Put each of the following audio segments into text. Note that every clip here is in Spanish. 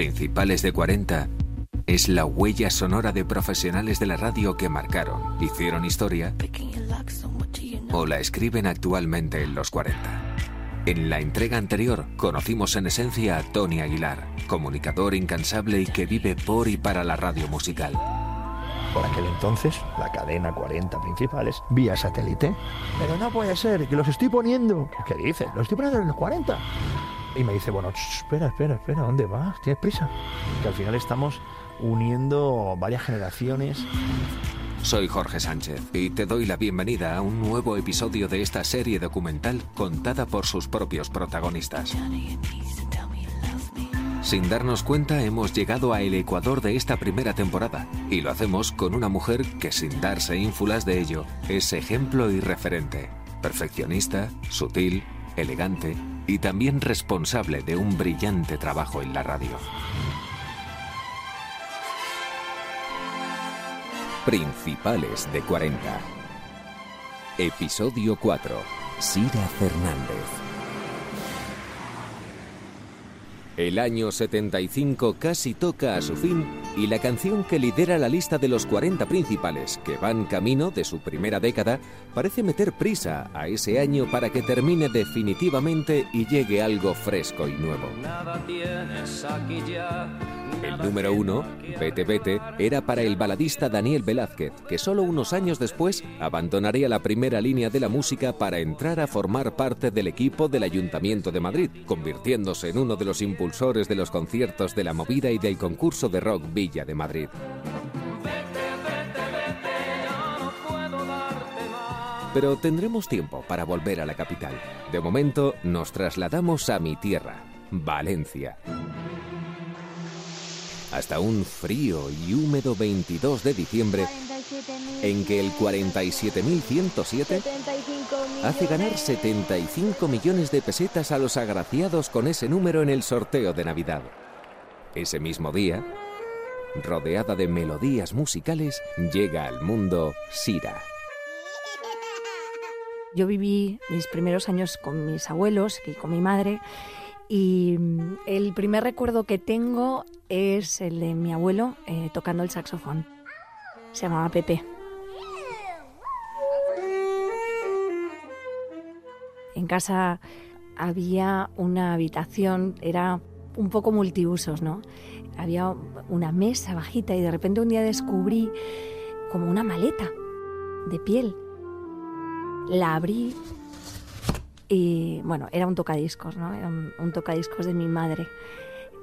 Principales de 40 es la huella sonora de profesionales de la radio que marcaron, hicieron historia o la escriben actualmente en los 40. En la entrega anterior conocimos en esencia a Tony Aguilar, comunicador incansable y que vive por y para la radio musical. Por aquel entonces, la cadena 40 principales, vía satélite. Pero no puede ser, que los estoy poniendo. ¿Qué dices? Los estoy poniendo en los 40. Y me dice, bueno, espera, espera, espera, ¿dónde vas? ¿Tienes prisa? Que al final estamos uniendo varias generaciones. Soy Jorge Sánchez y te doy la bienvenida a un nuevo episodio de esta serie documental contada por sus propios protagonistas. Sin darnos cuenta hemos llegado a el ecuador de esta primera temporada y lo hacemos con una mujer que sin darse ínfulas de ello es ejemplo y referente, perfeccionista, sutil, elegante y también responsable de un brillante trabajo en la radio. Principales de 40. Episodio 4. Sira Fernández. El año 75 casi toca a su fin y la canción que lidera la lista de los 40 principales que van camino de su primera década parece meter prisa a ese año para que termine definitivamente y llegue algo fresco y nuevo. El número uno, Vete Vete, era para el baladista Daniel Velázquez, que solo unos años después abandonaría la primera línea de la música para entrar a formar parte del equipo del Ayuntamiento de Madrid, convirtiéndose en uno de los impulsores de los conciertos de la movida y del concurso de rock Villa de Madrid. Pero tendremos tiempo para volver a la capital. De momento nos trasladamos a mi tierra, Valencia hasta un frío y húmedo 22 de diciembre en que el 47.107 hace ganar 75 millones de pesetas a los agraciados con ese número en el sorteo de Navidad. Ese mismo día, rodeada de melodías musicales, llega al mundo Sira. Yo viví mis primeros años con mis abuelos y con mi madre y mm, el primer recuerdo que tengo es el de mi abuelo eh, tocando el saxofón. Se llamaba Pepe. En casa había una habitación, era un poco multiusos, ¿no? Había una mesa bajita y de repente un día descubrí como una maleta de piel. La abrí y bueno, era un tocadiscos, ¿no? Era un, tocadiscos de mi madre.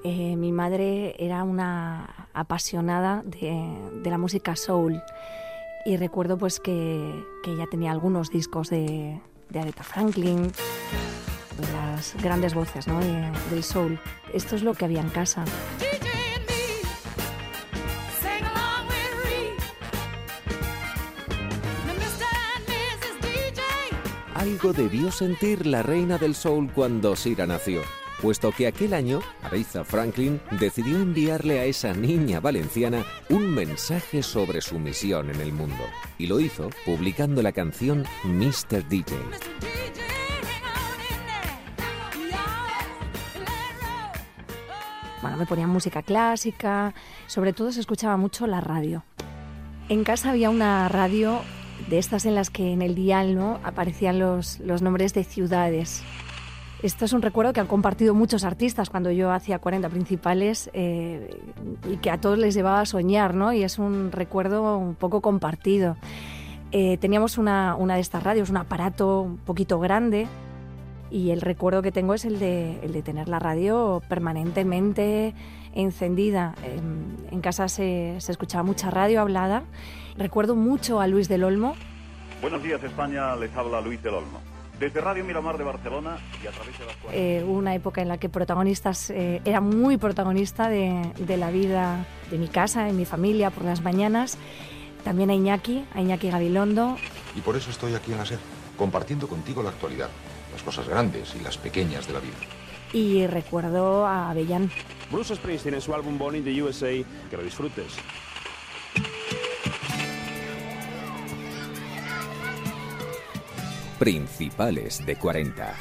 Eh, mi madre era una apasionada de, la música soul y recuerdo pues que, ella tenía algunos discos de, de Aretha Franklin, de las grandes voces ¿no? del soul. Esto es lo que había en casa. Algo debió sentir la reina del soul cuando Sira nació, puesto que aquel año Aretha Franklin decidió enviarle a esa niña valenciana un mensaje sobre su misión en el mundo. Y lo hizo publicando la canción Mr. DJ. Bueno, me ponían música clásica, sobre todo se escuchaba mucho la radio. En casa había una radio de estas en las que en el dial ¿no? aparecían los, los nombres de ciudades. Esto es un recuerdo que han compartido muchos artistas cuando yo hacía 40 principales eh, y que a todos les llevaba a soñar, ¿no? Y es un recuerdo un poco compartido. Eh, teníamos una, una, de estas radios, un aparato un poquito grande y el recuerdo que tengo es el de, el de tener la radio permanentemente encendida. En, en casa se, se escuchaba mucha radio hablada Recuerdo mucho a Luis del Olmo. Buenos días España, les habla Luis del Olmo. Desde Radio Miramar de Barcelona y a través de las eh, una época en la que protagonistas, eh, era muy protagonista de, de, la vida de mi casa, de mi familia, por las mañanas. También a Iñaki, a Iñaki Gabilondo. Y por eso estoy aquí en la SER, compartiendo contigo la actualidad, las cosas grandes y las pequeñas de la vida. Y recuerdo a Avellán. Bruce Springsteen en su álbum Born in the USA, que lo disfrutes. Principales de 40.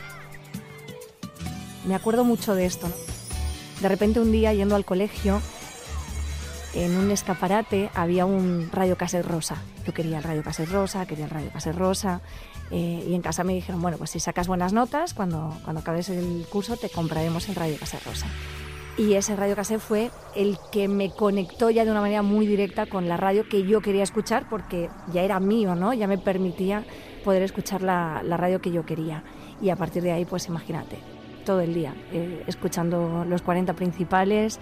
Me acuerdo mucho de esto. De repente un día yendo al colegio, en un escaparate había un radio cassette rosa. Yo quería el radio cassette rosa, quería el radio cassette rosa. Eh, y en casa me dijeron, bueno, pues si sacas buenas notas, cuando, cuando acabes el curso te compraremos el radio cassette rosa. Y ese radio cassette fue el que me conectó ya de una manera muy directa con la radio que yo quería escuchar porque ya era mío, ¿no? Ya me permitía poder escuchar la, la radio que yo quería. Y a partir de ahí, pues imagínate, todo el día, eh, escuchando los 40 principales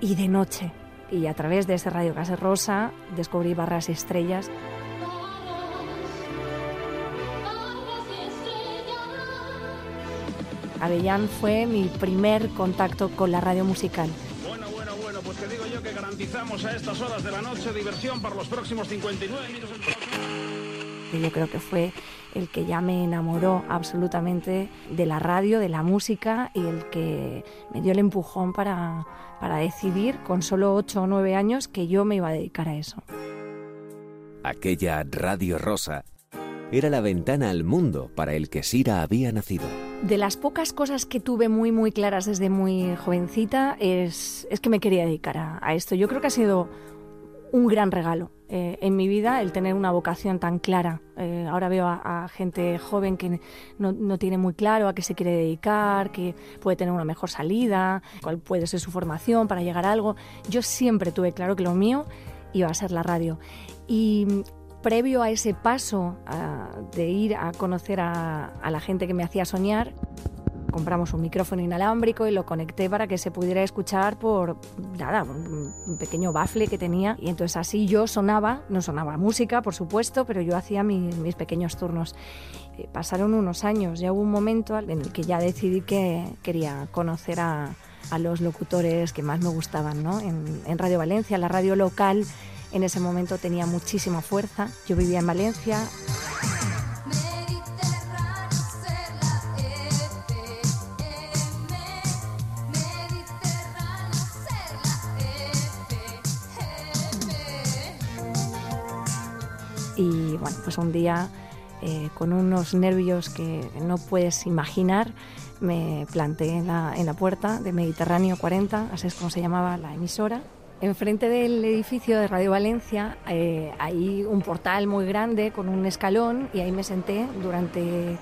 y de noche. Y a través de ese radio cassette rosa descubrí barras y estrellas. Avellán fue mi primer contacto con la radio musical. Bueno, bueno, bueno, pues te digo yo que garantizamos a estas horas de la noche diversión para los próximos 59 minutos. Que yo creo que fue el que ya me enamoró absolutamente de la radio, de la música y el que me dio el empujón para, para decidir con solo 8 o 9 años que yo me iba a dedicar a eso. Aquella Radio Rosa era la ventana al mundo para el que Sira había nacido. De las pocas cosas que tuve muy, muy claras desde muy jovencita es, es que me quería dedicar a, a esto. Yo creo que ha sido un gran regalo eh, en mi vida el tener una vocación tan clara. Eh, ahora veo a, gente joven que no, no, tiene muy claro a qué se quiere dedicar, que puede tener una mejor salida, cuál puede ser su formación para llegar a algo. Yo siempre tuve claro que lo mío iba a ser la radio. Y previo a ese paso a, de ir a conocer a la gente que me hacía soñar, compramos un micrófono inalámbrico y lo conecté para que se pudiera escuchar por nada, un pequeño bafle que tenía. Y entonces así yo sonaba, no sonaba música, por supuesto, pero yo hacía mis, mis pequeños turnos. Eh, pasaron unos años, ya hubo un momento en el que ya decidí que quería conocer a, a los locutores que más me gustaban ¿no? en, en Radio Valencia, la radio local. En ese momento tenía muchísima fuerza. Yo vivía en Valencia. Y bueno, pues un día eh, con unos nervios que no puedes imaginar, me planté en la, puerta de Mediterráneo 40, así es como se llamaba la emisora. Enfrente del edificio de Radio Valencia eh, hay un portal muy grande con un escalón y ahí me senté durante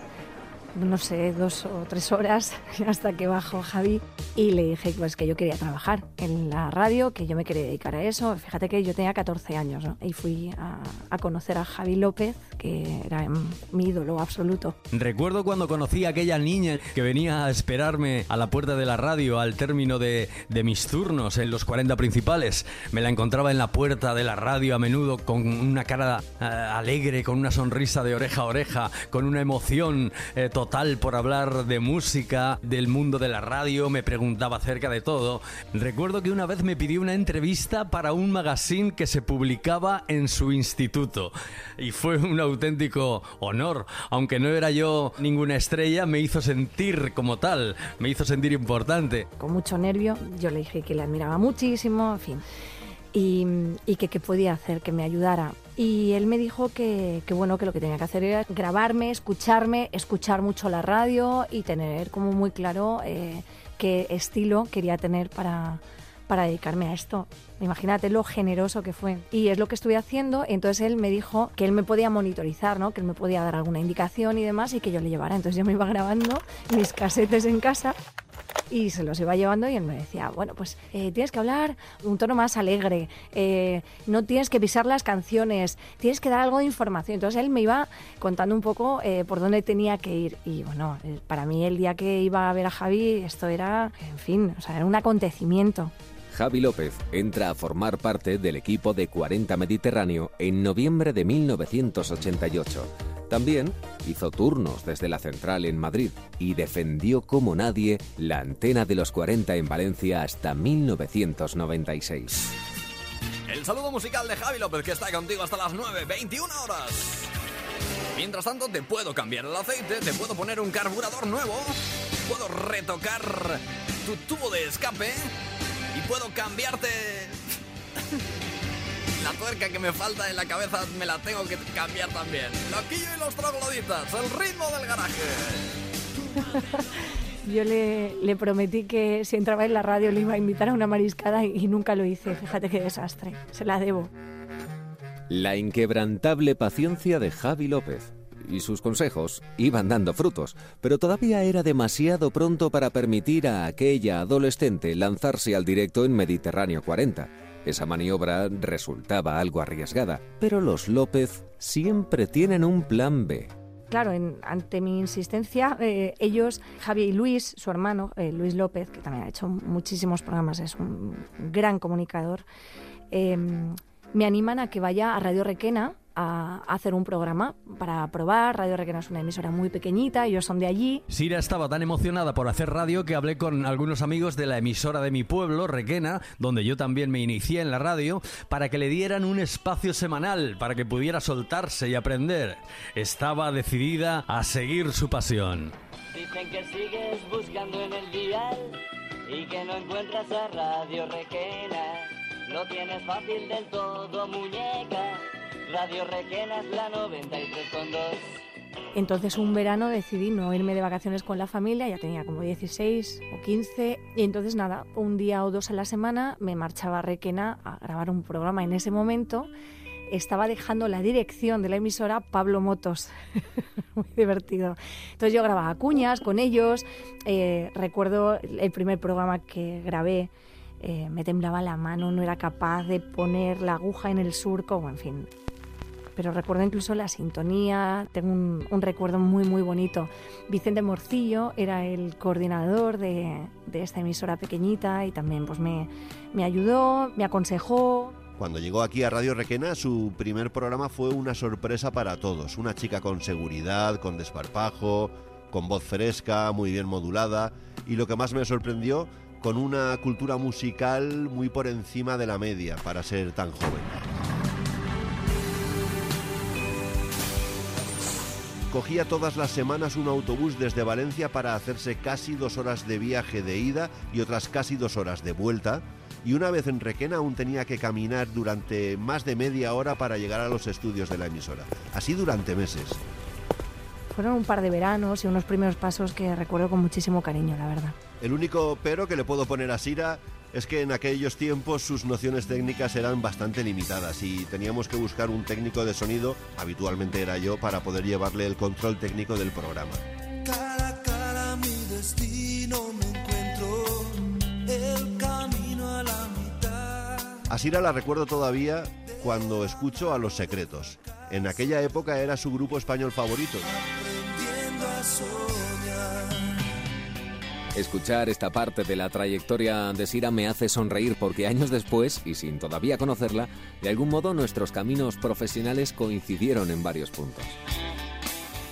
no sé, dos o tres horas hasta que bajó Javi y le dije pues que yo quería trabajar en la radio, que yo me quería dedicar a eso. Fíjate que yo tenía 14 años ¿no? y fui a, a, conocer a Javi López, que era mi ídolo absoluto. Recuerdo cuando conocí a aquella niña que venía a esperarme a la puerta de la radio al término de, de mis turnos en los 40 principales. Me la encontraba en la puerta de la radio a menudo con una cara uh, alegre, con una sonrisa de oreja a oreja, con una emoción eh, total total por hablar de música, del mundo de la radio, me preguntaba acerca de todo. Recuerdo que una vez me pidió una entrevista para un magazine que se publicaba en su instituto y fue un auténtico honor, aunque no era yo ninguna estrella, me hizo sentir como tal, me hizo sentir importante. Con mucho nervio, yo le dije que le admiraba muchísimo, en fin. Y, y, que qué podía hacer, que me ayudara. Y él me dijo que, que, bueno, que lo que tenía que hacer era grabarme, escucharme, escuchar mucho la radio y tener como muy claro eh, qué estilo quería tener para, para dedicarme a esto. Imagínate lo generoso que fue. Y es lo que estuve haciendo. Entonces él me dijo que él me podía monitorizar, ¿no? que él me podía dar alguna indicación y demás y que yo le llevara. Entonces yo me iba grabando mis casetes en casa y se los iba llevando y él me decía, bueno, pues eh, tienes que hablar un tono más alegre, eh, no tienes que pisar las canciones, tienes que dar algo de información. Entonces él me iba contando un poco eh, por dónde tenía que ir y bueno, para mí el día que iba a ver a Javi esto era, en fin, o sea, era un acontecimiento. Javi López entra a formar parte del equipo de 40 Mediterráneo en noviembre de 1988. También hizo turnos desde la central en Madrid y defendió como nadie la antena de los 40 en Valencia hasta 1996. El saludo musical de Javi López que está contigo hasta las 9, 21 horas. Mientras tanto, te puedo cambiar el aceite, te puedo poner un carburador nuevo, puedo retocar tu tubo de escape y puedo cambiarte la tuerca que me falta en la cabeza me la tengo que cambiar también. Loquillo y los trogloditas, el ritmo del garaje. Yo le, le, prometí que si entraba en la radio le iba a invitar a una mariscada y nunca lo hice. Fíjate qué desastre. Se la debo. La inquebrantable paciencia de Javi López y sus consejos iban dando frutos, pero todavía era demasiado pronto para permitir a aquella adolescente lanzarse al directo en Mediterráneo 40. Esa maniobra resultaba algo arriesgada, pero los López siempre tienen un plan B. Claro, ante mi insistencia, eh, ellos, Javi y Luis, su hermano, eh, Luis López, que también ha hecho muchísimos programas, es un gran comunicador, eh, me animan a que vaya a Radio Requena a hacer un programa para probar. Radio Requena es una emisora muy pequeñita, ellos son de allí. Sira estaba tan emocionada por hacer radio que hablé con algunos amigos de la emisora de mi pueblo, Requena, donde yo también me inicié en la radio, para que le dieran un espacio semanal, para que pudiera soltarse y aprender. Estaba decidida a seguir su pasión. Dicen que sigues buscando en el dial y que no encuentras a Radio Requena. Lo tienes fácil del todo, muñeca. Radio Requena es la 93.2. Entonces un verano decidí no irme de vacaciones con la familia, ya tenía como 16 o 15, y entonces nada, un día o dos a la semana me marchaba a Requena a grabar un programa. En ese momento estaba dejando la dirección de la emisora Pablo Motos. Muy divertido. Entonces yo grababa cuñas con ellos, eh, recuerdo el primer programa que grabé eh, me temblaba la mano, no era capaz de poner la aguja en el surco, en fin. Pero recuerdo incluso la sintonía, tengo un, recuerdo muy, muy bonito. Vicente Morcillo era el coordinador de, esta emisora pequeñita y también pues, me, me ayudó, me aconsejó. Cuando llegó aquí a Radio Requena, su primer programa fue una sorpresa para todos. Una chica con seguridad, con desparpajo, con voz fresca, muy bien modulada. Y lo que más me sorprendió con una cultura musical muy por encima de la media para ser tan joven. Cogía todas las semanas un autobús desde Valencia para hacerse casi dos horas de viaje de ida y otras casi dos horas de vuelta, y una vez en Requena aún tenía que caminar durante más de media hora para llegar a los estudios de la emisora. Así durante meses. Fueron un par de veranos y unos primeros pasos que recuerdo con muchísimo cariño, la verdad. El único pero que le puedo poner a Sira es que en aquellos tiempos sus nociones técnicas eran bastante limitadas y teníamos que buscar un técnico de sonido, habitualmente era yo, para poder llevarle el control técnico del programa. a Sira la recuerdo todavía cuando escucho a Los Secretos. En aquella época era su grupo español favorito. Escuchar esta parte de la trayectoria de Sira me hace sonreír porque años después, y sin todavía conocerla, de algún modo nuestros caminos profesionales coincidieron en varios puntos.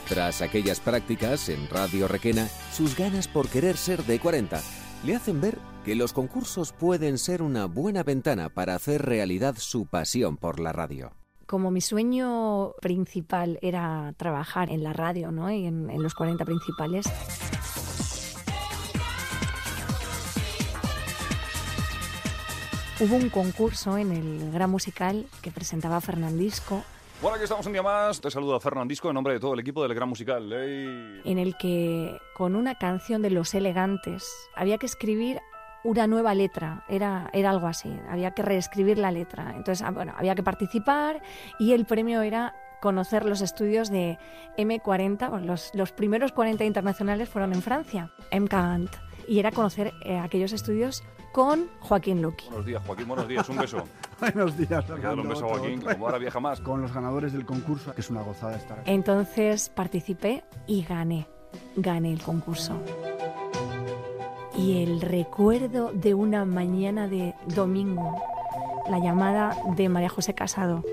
Tras aquellas prácticas en Radio Requena, sus ganas por querer ser de 40 le hacen ver que los concursos pueden ser una buena ventana para hacer realidad su pasión por la radio como mi sueño principal era trabajar en la radio ¿no? en, en los 40 principales, hubo un concurso en el Gran Musical que presentaba Fernandisco. Bueno, aquí estamos un día más. Te saludo a Fernandisco en nombre de todo el equipo del Gran Musical. En el que, con una canción de Los Elegantes, había que escribir una nueva letra, era, era algo así, había que reescribir la letra. Entonces, ah, bueno, había que participar y el premio era conocer los estudios de M40, los, los primeros 40 internacionales fueron en Francia, MCANT, y era conocer eh, aquellos estudios con Joaquín Luqui. Buenos días, Joaquín, buenos días, un beso. buenos días, Fernando. un beso, Joaquín, como ahora viaja más. Con los ganadores del concurso, que es una gozada estar aquí. Entonces participé y gané, gané el concurso. Y el recuerdo de una mañana de domingo, la llamada de María José Casado.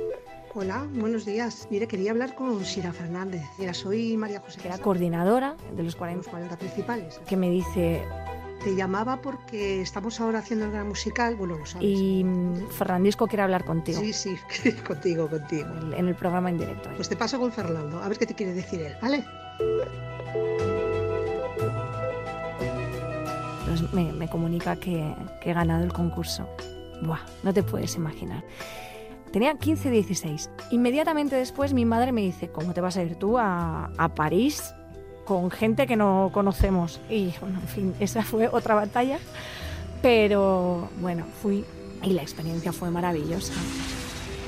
Hola, buenos días. Mire, quería hablar con Sira Fernández. Era, soy María José. Que era coordinadora de los 40, los 40 principales. Que me dice, te llamaba porque estamos ahora haciendo el gran musical, bueno, lo sabes. Y mm, Fernandisco quiere hablar contigo. Sí, sí, contigo, contigo. En el programa en directo. Pues te paso con Fernando, a ver qué te quiere decir él, ¿vale? Pues me, comunica que, he ganado el concurso. Buah, no te puedes imaginar. Tenía 15, 16. Inmediatamente después mi madre me dice, ¿cómo te vas a ir tú a, a París con gente que no conocemos. Y bueno, en fin, esa fue otra batalla. Pero bueno, fui y la experiencia fue maravillosa.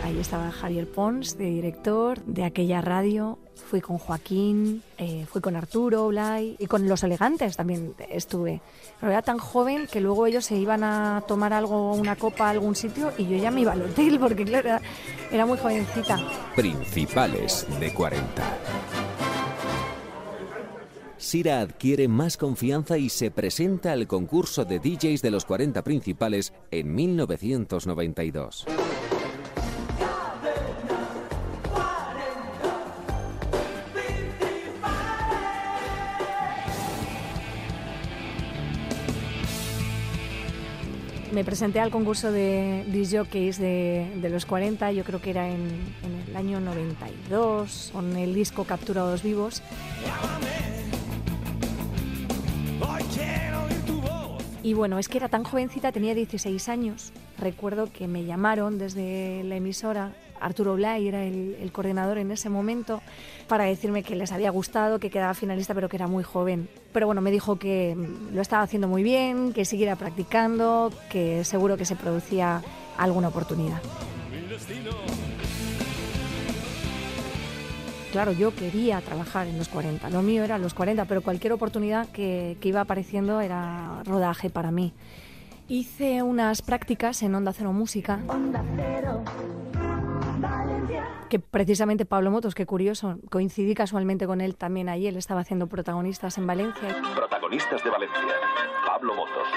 Ahí estaba Javier Pons, de director de aquella radio. Fui con Joaquín, eh, fui con Arturo Blay y con Los Elegantes también estuve. Pero era tan joven que luego ellos se iban a tomar algo, una copa a algún sitio y yo ya me iba al hotel porque claro, era, era muy jovencita. Principales de 40. Sira adquiere más confianza y se presenta al concurso de DJs de los 40 principales en 1992. Me presenté al concurso de disc jockeys de, de, los 40, yo creo que era en, en, el año 92, con el disco Capturados Vivos. Y bueno, es que era tan jovencita, tenía 16 años. Recuerdo que me llamaron desde la emisora, Arturo Blay era el, coordinador en ese momento, para decirme que les había gustado, que quedaba finalista, pero que era muy joven. Pero bueno, me dijo que lo estaba haciendo muy bien, que siguiera practicando, que seguro que se producía alguna oportunidad. Claro, yo quería trabajar en los 40, lo mío era los 40, pero cualquier oportunidad que, que iba apareciendo era rodaje para mí. Hice unas prácticas en Onda Cero Música. Onda Cero. Que precisamente Pablo Motos, qué curioso, coincidí casualmente con él también allí, él estaba haciendo protagonistas en Valencia. Protagonistas de Valencia, Pablo Motos.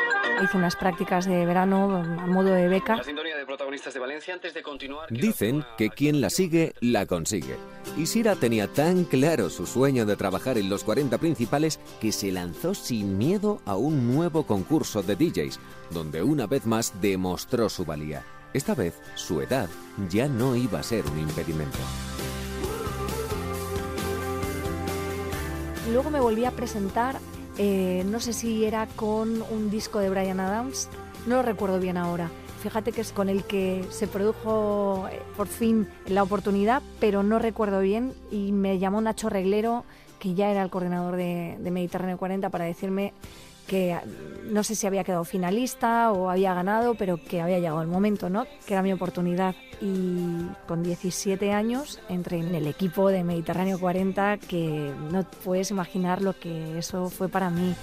Hice unas prácticas de verano a modo de beca. La sintonía de protagonistas de Valencia antes de continuar. Dicen que quien la sigue, la consigue. Y Sira tenía tan claro su sueño de trabajar en los 40 principales que se lanzó sin miedo a un nuevo concurso de DJs, donde una vez más demostró su valía. Esta vez, su edad ya no iba a ser un impedimento. Luego me volví a presentar, eh, no sé si era con un disco de Brian Adams, no lo recuerdo bien ahora. Fíjate que es con el que se produjo eh, por fin la oportunidad, pero no recuerdo bien y me llamó Nacho Reglero, que ya era el coordinador de, Mediterráneo 40, para decirme que no sé si había quedado finalista o había ganado, pero que había llegado el momento, ¿no? Que era mi oportunidad. Y con 17 años entré en el equipo de Mediterráneo 40, que no puedes imaginar lo que eso fue para mí.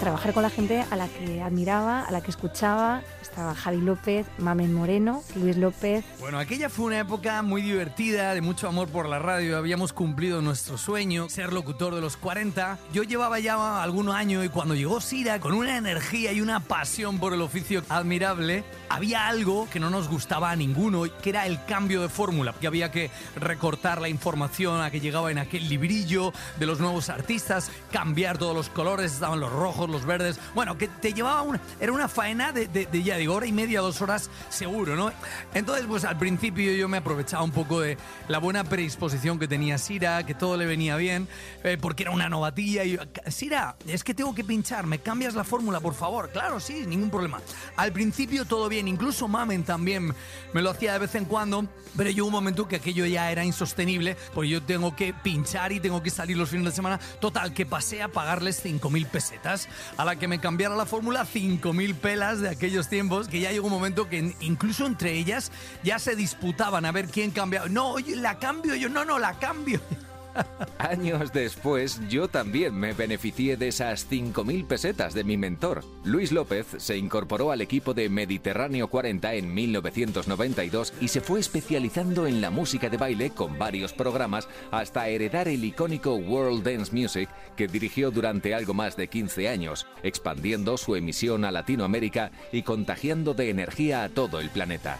Trabajar con la gente a la que admiraba, a la que escuchaba, estaba Javi López, Mamen Moreno, Luis López. Bueno, aquella fue una época muy divertida, de mucho amor por la radio. Habíamos cumplido nuestro sueño, ser locutor de los 40. Yo llevaba ya algunos años y cuando llegó Sira, con una energía y una pasión por el oficio admirable, había algo que no nos gustaba a ninguno, que era el cambio de fórmula, que había que recortar la información a que llegaba en aquel librillo de los nuevos artistas, cambiar todos los colores, estaban los rojos, los verdes. Bueno, que te llevaba una. Era una faena de, de, de ya digo, hora y media, dos horas seguro, ¿no? Entonces, pues al principio yo me aprovechaba un poco de la buena predisposición que tenía Sira, que todo le venía bien, eh, porque era una novatilla. Y Sira, es que tengo que pinchar, ¿me cambias la fórmula, por favor? Claro, sí, ningún problema. Al principio todo bien, incluso Mamen también me lo hacía de vez en cuando, pero llegó un momento que aquello ya era insostenible, porque yo tengo que pinchar y tengo que salir los fines de semana. Total, que pasé a pagarles 5.000 pesetas. A la que me cambiara la fórmula, 5.000 pelas de aquellos tiempos que ya llegó un momento que incluso entre ellas ya se disputaban a ver quién cambiaba. No, la cambio yo, no, no, la cambio. Años después, yo también me beneficié de esas 5.000 pesetas de mi mentor. Luis López se incorporó al equipo de Mediterráneo 40 en 1992 y se fue especializando en la música de baile con varios programas hasta heredar el icónico World Dance Music que dirigió durante algo más de 15 años, expandiendo su emisión a Latinoamérica y contagiando de energía a todo el planeta.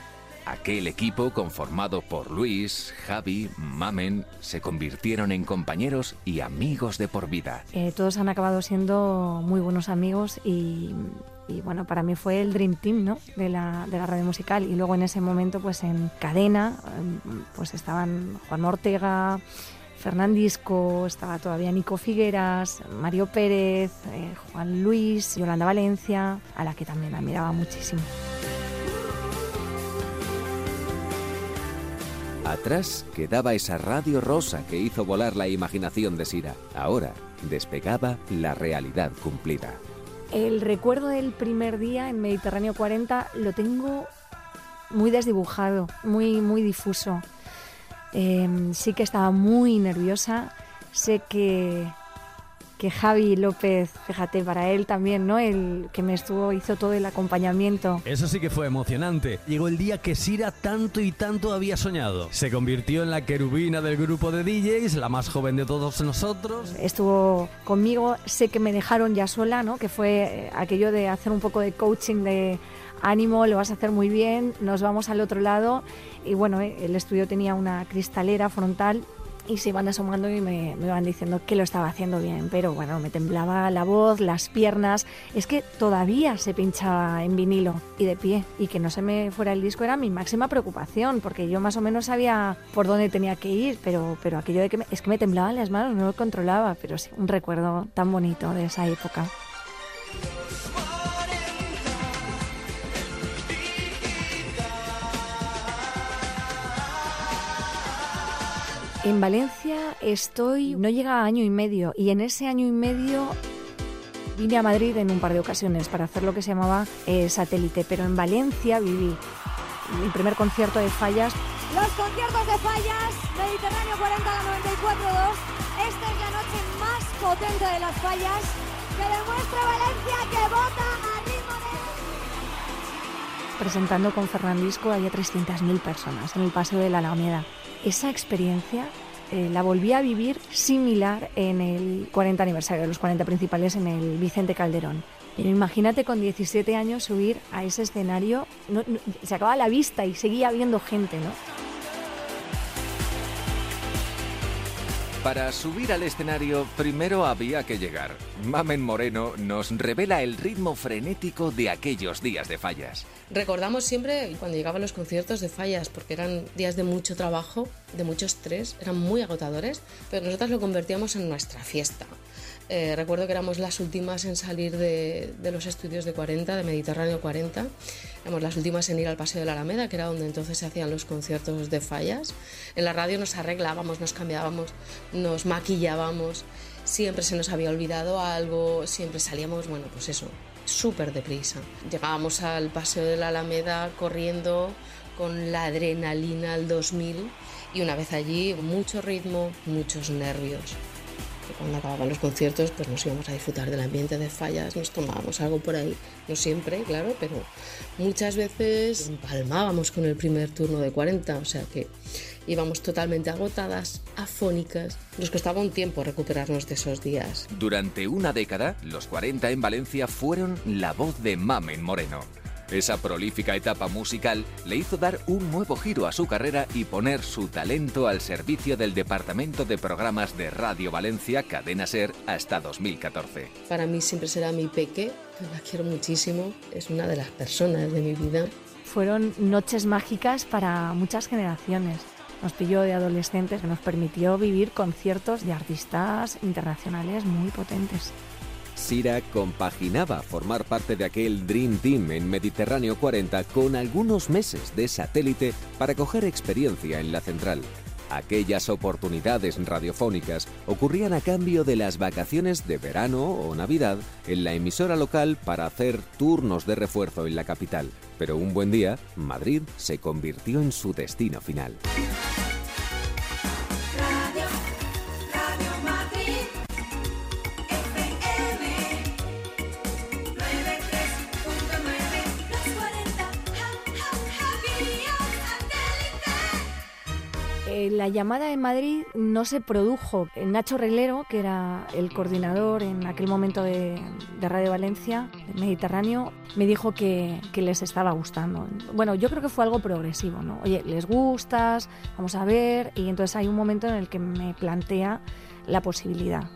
Aquel equipo conformado por Luis, Javi, Mamen, se convirtieron en compañeros y amigos de por vida. Eh, todos han acabado siendo muy buenos amigos y, bueno, para mí fue el Dream Team ¿no? de, la, de la radio musical. Y luego en ese momento, pues en cadena, pues estaban Juan Ortega, Fernandisco, estaba todavía Nico Figueras, Mario Pérez, eh, Juan Luis, Yolanda Valencia, a la que también admiraba muchísimo. Atrás quedaba esa radio rosa que hizo volar la imaginación de Sira. Ahora despegaba la realidad cumplida. El recuerdo del primer día en Mediterráneo 40 lo tengo muy desdibujado, muy, muy difuso. Em, sí que estaba muy nerviosa. Sé que, que Javi López, fíjate, para él también, ¿no? El que me estuvo, hizo todo el acompañamiento. Eso sí que fue emocionante. Llegó el día que Sira tanto y tanto había soñado. Se convirtió en la querubina del grupo de DJs, la más joven de todos nosotros. Estuvo conmigo, sé que me dejaron ya sola, ¿no? Que fue eh, aquello de hacer un poco de coaching de ánimo, lo vas a hacer muy bien, nos vamos al otro lado. Y bueno, eh, el estudio tenía una cristalera frontal y se iban asomando y me, me iban diciendo que lo estaba haciendo bien, pero bueno, me temblaba la voz, las piernas, es que todavía se pinchaba en vinilo y de pie y que no se me fuera el disco era mi máxima preocupación porque yo más o menos sabía por dónde tenía que ir, pero, pero aquello de que es que me temblaban las manos, no lo controlaba, pero sí, un recuerdo tan bonito de esa época. En Valencia estoy, no llega a año y medio, y en ese año y medio vine a Madrid en un par de ocasiones para hacer lo que se llamaba eh, satélite, pero en Valencia viví mi primer concierto de fallas. Los conciertos de fallas, Mediterráneo 40 a 94.2. Esta es la noche más potente de las fallas que demuestra Valencia que vota a ritmo de... Presentando con Fernandisco había 300.000 personas en el Paseo de la Alameda esa experiencia eh, la volví a vivir similar en el 40 aniversario de los 40 principales en el Vicente Calderón. imagínate con 17 años subir a ese escenario, se acababa la vista y seguía viendo gente, ¿no? Para subir al escenario primero había que llegar. Mamen Moreno nos revela el ritmo frenético de aquellos días de fallas. Recordamos siempre cuando llegaban los conciertos de fallas, porque eran días de mucho trabajo, de mucho estrés, eran muy agotadores, pero nosotros lo convertíamos en nuestra fiesta. Eh, recuerdo que éramos las últimas en salir de, los estudios de 40, de Mediterráneo 40. Éramos las últimas en ir al Paseo de la Alameda, que era donde entonces se hacían los conciertos de fallas. En la radio nos arreglábamos, nos cambiábamos, nos maquillábamos. Siempre se nos había olvidado algo, siempre salíamos, bueno, pues eso, súper deprisa. Llegábamos al Paseo de la Alameda corriendo con la adrenalina al 2000 y una vez allí, mucho ritmo, muchos nervios cuando acababan los conciertos pues nos íbamos a disfrutar del ambiente de fallas, nos tomábamos algo por ahí, no siempre, claro, pero muchas veces empalmábamos con el primer turno de 40, o sea que íbamos totalmente agotadas, afónicas, nos costaba un tiempo recuperarnos de esos días. Durante una década, los 40 en Valencia fueron la voz de Mamen Moreno. Esa prolífica etapa musical le hizo dar un nuevo giro a su carrera y poner su talento al servicio del Departamento de Programas de Radio Valencia Cadena Ser hasta 2014. Para mí siempre será mi peque, la quiero muchísimo, es una de las personas de mi vida. Fueron noches mágicas para muchas generaciones. Nos pilló de adolescentes que nos permitió vivir conciertos de artistas internacionales muy potentes. Sira compaginaba formar parte de aquel Dream Team en Mediterráneo 40 con algunos meses de satélite para coger experiencia en la central. Aquellas oportunidades radiofónicas ocurrían a cambio de las vacaciones de verano o Navidad en la emisora local para hacer turnos de refuerzo en la capital. Pero un buen día, Madrid se convirtió en su destino final. La llamada en Madrid no se produjo. Nacho Relero, que era el coordinador en aquel momento de, Radio Valencia, Mediterráneo, me dijo que, les estaba gustando. Bueno, yo creo que fue algo progresivo, ¿no? Oye, les gustas, vamos a ver, y entonces hay un momento en el que me plantea la posibilidad.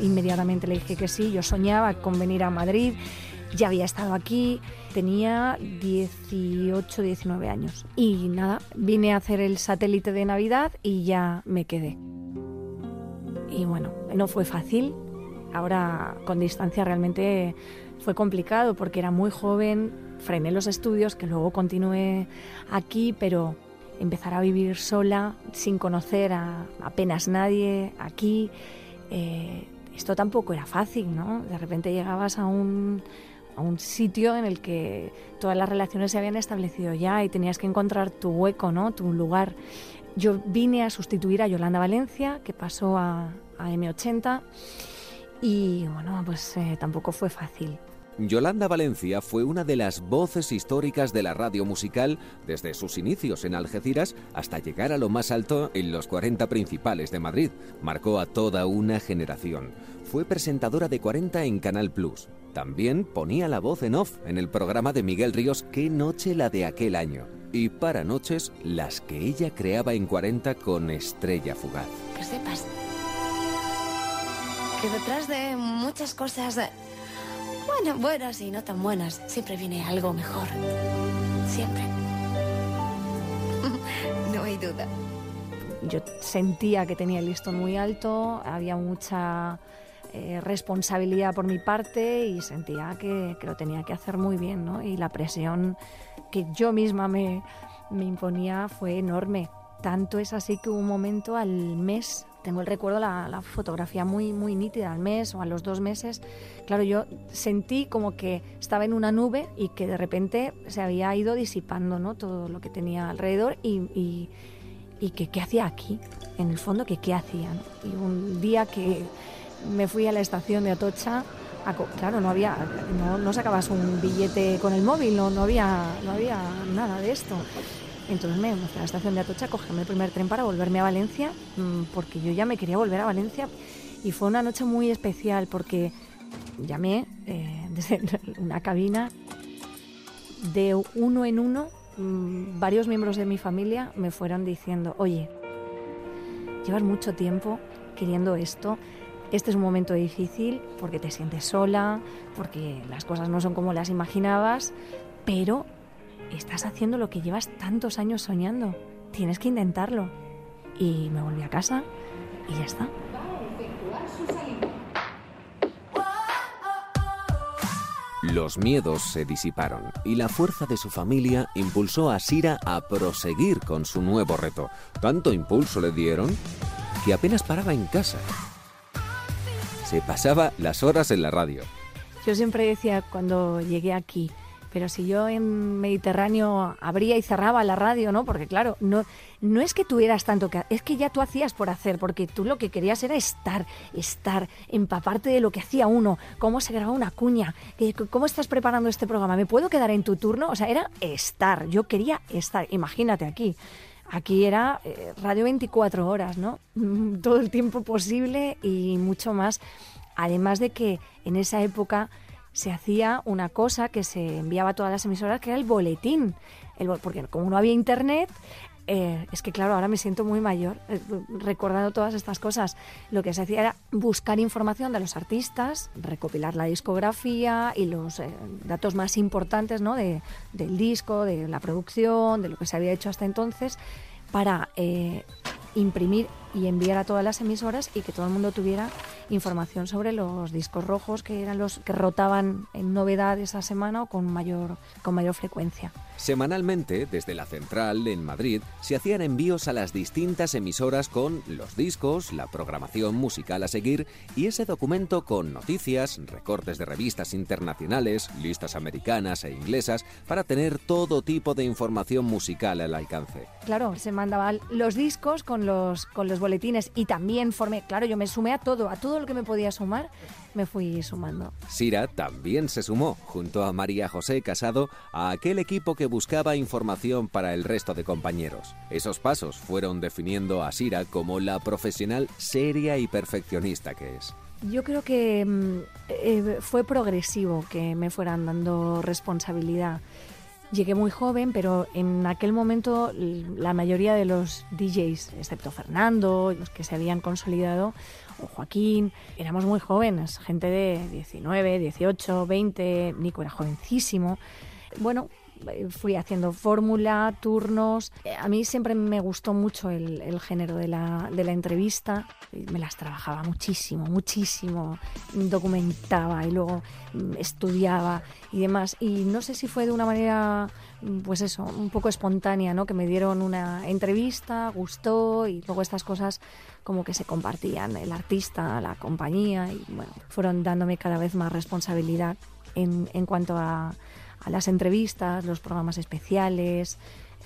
Inmediatamente le dije que sí, yo soñaba con venir a Madrid ya había estado aquí, tenía 18, 19 años. Y nada, vine a hacer el satélite de Navidad y ya me quedé. Y bueno, no fue fácil. Ahora con distancia realmente fue complicado porque era muy joven, frené los estudios, que luego continué aquí, pero empezar a vivir sola, sin conocer a apenas nadie aquí, eh, esto tampoco era fácil, ¿no? De repente llegabas a un, a un sitio en el que todas las relaciones se habían establecido ya y tenías que encontrar tu hueco, ¿no? Tu lugar. Yo vine a sustituir a Yolanda Valencia, que pasó a, a M80, y bueno, pues eh, tampoco fue fácil. Yolanda Valencia fue una de las voces históricas de la radio musical desde sus inicios en Algeciras hasta llegar a lo más alto en los 40 principales de Madrid. Marcó a toda una generación. Fue presentadora de 40 en Canal Plus. También ponía la voz en off en el programa de Miguel Ríos Qué noche la de aquel año. Y para noches las que ella creaba en 40 con Estrella Fugaz. Que sepas que detrás de muchas cosas bueno, buenas y no tan buenas. Siempre viene algo mejor. Siempre. no hay duda. Yo sentía que tenía el listón muy alto, había mucha eh, responsabilidad por mi parte y sentía que, que, lo tenía que hacer muy bien, ¿no? Y la presión que yo misma me, me imponía fue enorme. Tanto es así que hubo un momento al mes tengo el recuerdo, la, la, fotografía muy, muy nítida al mes o a los dos meses. Claro, yo sentí como que estaba en una nube y que de repente se había ido disipando ¿no? todo lo que tenía alrededor y, y, y que qué hacía aquí, en el fondo, que qué hacía. ¿no? Y un día que me fui a la estación de Atocha, a, claro, no había, no, no, sacabas un billete con el móvil, no, no, había, no había nada de esto. Entonces me fui a la estación de Atocha a cogerme el primer tren para volverme a Valencia, porque yo ya me quería volver a Valencia. Y fue una noche muy especial porque llamé eh, desde una cabina de uno en uno, mmm, varios miembros de mi familia me fueron diciendo, oye, llevas mucho tiempo queriendo esto, este es un momento difícil porque te sientes sola, porque las cosas no son como las imaginabas, pero estás haciendo lo que llevas tantos años soñando. Tienes que intentarlo. Y me volví a casa y ya está. Los miedos se disiparon y la fuerza de su familia impulsó a Sira a proseguir con su nuevo reto. Tanto impulso le dieron que apenas paraba en casa. Se pasaba las horas en la radio. Yo siempre decía cuando llegué aquí, pero si yo en Mediterráneo abría y cerraba la radio, ¿no? Porque claro, no, no es que tuvieras tanto que es que ya tú hacías por hacer, porque tú lo que querías era estar, estar, empaparte de lo que hacía uno, cómo se graba una cuña, cómo estás preparando este programa, ¿me puedo quedar en tu turno? O sea, era estar, yo quería estar, imagínate aquí. Aquí era eh, radio 24 horas, ¿no? Todo el tiempo posible y mucho más. Además de que en esa época se hacía una cosa que se enviaba a todas las emisoras, que era el boletín. Porque como no había internet, eh, es que claro, ahora me siento muy mayor eh, recordando todas estas cosas. Lo que se hacía era buscar información de los artistas, recopilar la discografía y los eh, datos más importantes ¿no? de, del disco, de la producción, de lo que se había hecho hasta entonces, para imprimir y enviar a todas las emisoras y que todo el mundo tuviera información sobre los discos rojos que eran los que rotaban en novedad esa semana o con mayor, con mayor frecuencia. Semanalmente, desde la central en Madrid, se hacían envíos a las distintas emisoras con los discos, la programación musical a seguir y ese documento con noticias, recortes de revistas internacionales, listas americanas e inglesas para tener todo tipo de información musical al alcance. Claro, se mandaban los discos con los, con los boletines y también formé, claro, yo me sumé a todo, a todo lo que me podía sumar, me fui sumando. Sira también se sumó, junto a María José Casado, a aquel equipo que buscaba información para el resto de compañeros. Esos pasos fueron definiendo a Sira como la profesional seria y perfeccionista que es. Yo creo que eh, fue progresivo que me fueran dando responsabilidad. Llegué muy joven, pero en aquel momento la mayoría de los DJs, excepto Fernando, los que se habían consolidado, o Joaquín, éramos muy jóvenes, gente de 19, 18, 20, Nico era jovencísimo. Bueno, fui haciendo fórmula, turnos. Eh, a mí siempre me gustó mucho el, el género de la, de la entrevista. Me las trabajaba muchísimo, muchísimo. Documentaba y luego mm, estudiaba y demás. Y no sé si fue de una manera, mm, pues eso, un poco espontánea, ¿no? Que me dieron una entrevista, gustó y luego estas cosas como que se compartían, el artista, la compañía y bueno, fueron dándome cada vez más responsabilidad en, en cuanto a, a las entrevistas, los programas especiales,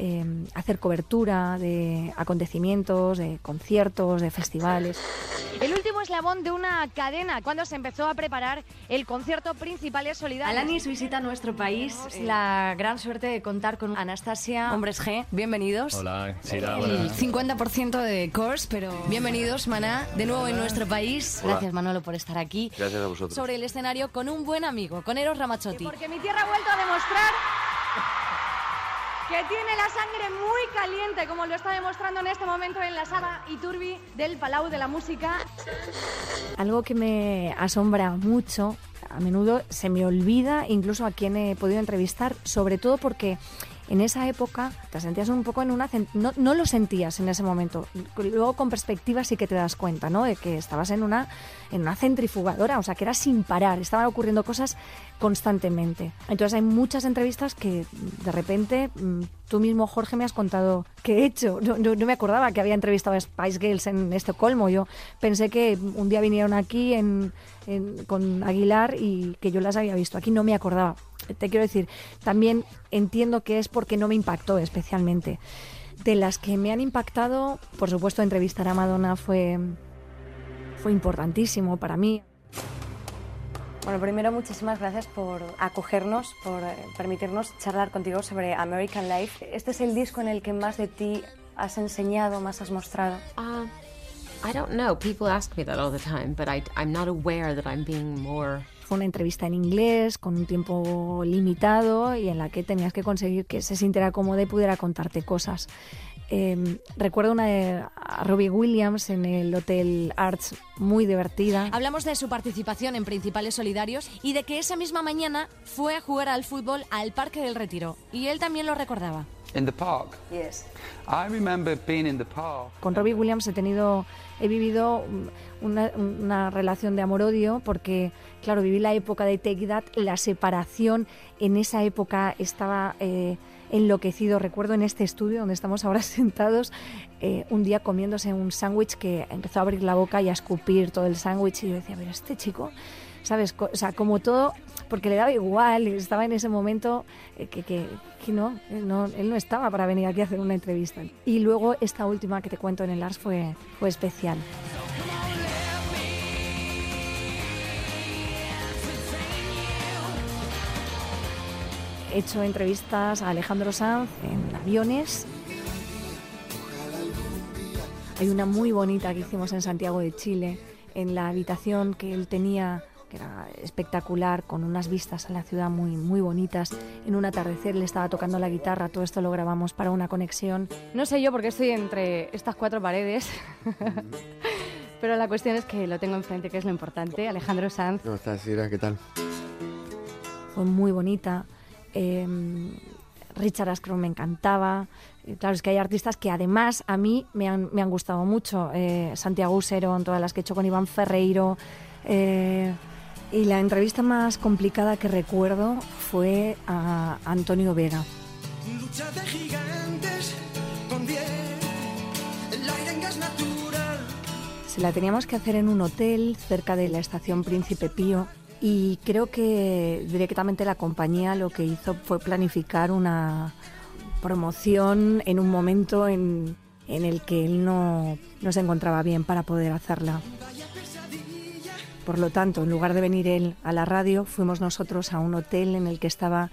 eh, hacer cobertura de acontecimientos, de conciertos, de festivales. El último eslabón de una cadena cuando se empezó a preparar el concierto principal es Solidario. Alanis visita nuestro país. La gran suerte de contar con Anastasia Hombres G. Bienvenidos. Hola, sí, El 50% de course, pero bienvenidos, Maná, de nuevo en nuestro país. Hola. Gracias, Manolo, por estar aquí. Gracias a vosotros. Sobre el escenario con un buen amigo, con Eros Ramazzotti. Porque mi tierra ha vuelto a demostrar que tiene la sangre muy caliente, como lo está demostrando en este momento en la sala Iturbi del Palau de la Música. Algo que me asombra mucho, a menudo se me olvida incluso a quien he podido entrevistar, sobre todo porque en esa época te sentías un poco en una... No, no lo sentías en ese momento. Luego con perspectiva sí que te das cuenta, ¿no? De que estabas en una, en una centrifugadora, o sea, que era sin parar, estaban ocurriendo cosas constantemente. Entonces hay muchas entrevistas que de repente mm, tú mismo, Jorge, me has contado qué he hecho. No, no- me acordaba que había entrevistado a Spice Girls en Estocolmo. Yo pensé que un día vinieron aquí en- con Aguilar y que yo las había visto aquí. No me acordaba. Te quiero decir, también entiendo que es porque no me impactó especialmente. De las que me han impactado, por supuesto, entrevistar a Madonna fue, fue importantísimo para mí. Bueno, primero muchísimas gracias por acogernos, por eh, permitirnos charlar contigo sobre American Life. Este es el disco en el que más de ti has enseñado, más has mostrado. Uh, I don't know. People ask me that all the time, but I, I'm not aware that I'm being more. Fue una entrevista en inglés, con un tiempo limitado y en la que tenías que conseguir que se sintiera cómoda y pudiera contarte cosas. Eh, recuerdo una de a Robbie Williams en el Hotel Arts, muy divertida. Hablamos de su participación en Principales Solidarios y de que esa misma mañana fue a jugar al fútbol al Parque del Retiro. Y él también lo recordaba. In the park. Yes. I remember being in the park. Con Robbie Williams he tenido, he vivido una, una relación de amor-odio porque, claro, viví la época de Take la separación, en esa época estaba eh, enloquecido. Recuerdo en este estudio donde estamos ahora sentados, eh, un día comiéndose un sándwich que empezó a abrir la boca y a escupir todo el sándwich y yo decía, pero este chico... ¿Sabes? O sea, como todo, porque le daba igual, estaba en ese momento eh, que, que, que no, no, él no estaba para venir aquí a hacer una entrevista. Y luego esta última que te cuento en el Ars fue, fue especial. He hecho entrevistas a Alejandro Sanz en aviones. Hay una muy bonita que hicimos en Santiago de Chile, en la habitación que él tenía, que era espectacular, con unas vistas a la ciudad muy, muy bonitas. En un atardecer le estaba tocando la guitarra, todo esto lo grabamos para una conexión. No sé yo por qué estoy entre estas cuatro paredes, pero la cuestión es que lo tengo enfrente, que es lo importante. Alejandro Sanz ¿Cómo estás, Sira? ¿Qué tal? fue muy bonita. Eh, Richard Ashcroft me encantaba. Claro, es que hay artistas que además a mí me han, me han gustado mucho. Eh, Santiago Userón, todas las que he hecho con Iván Ferreiro. eh, y la entrevista más complicada que recuerdo fue a Antonio Vega. Lucha de gigantes con 10, el aire en gas natural. Se la teníamos que hacer en un hotel cerca de la estación Príncipe Pío y creo que directamente la compañía lo que hizo fue planificar una promoción en un momento en, en el que él no, no se encontraba bien para poder hacerla. Por lo tanto, en lugar de venir él a la radio, fuimos nosotros a un hotel en el que estaba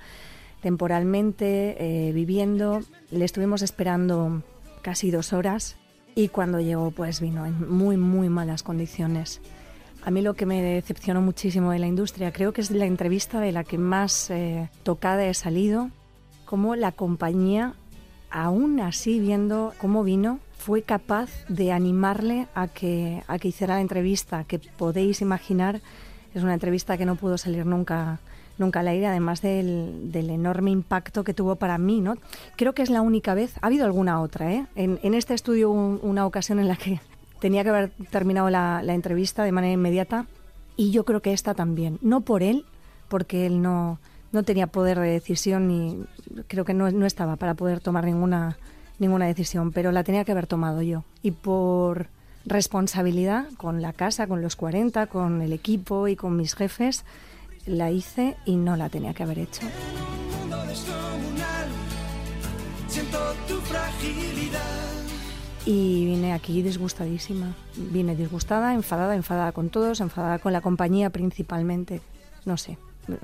temporalmente eh, viviendo. Le estuvimos esperando casi dos horas y cuando llegó pues vino en muy muy malas condiciones. A mí lo que me decepcionó muchísimo de la industria, creo que es la entrevista de la que más eh, tocada he salido, cómo la compañía, aún así viendo cómo vino, fue capaz de animarle a que, a que hiciera la entrevista, que podéis imaginar, es una entrevista que no pudo salir nunca, nunca al aire, además del, enorme impacto que tuvo para mí, ¿no? Creo que es la única vez, ha habido alguna otra, ¿eh? En, este estudio una ocasión en la que tenía que haber terminado la, entrevista de manera inmediata y yo creo que esta también. No por él, porque él no, no tenía poder de decisión ni creo que no, no estaba para poder tomar ninguna, ninguna decisión, pero la tenía que haber tomado yo. Y por responsabilidad con la casa, con los 40, con el equipo y con mis jefes, la hice y no la tenía que haber hecho. Y vine aquí disgustadísima. Vine disgustada, enfadada, enfadada con todos, enfadada con la compañía principalmente. No sé,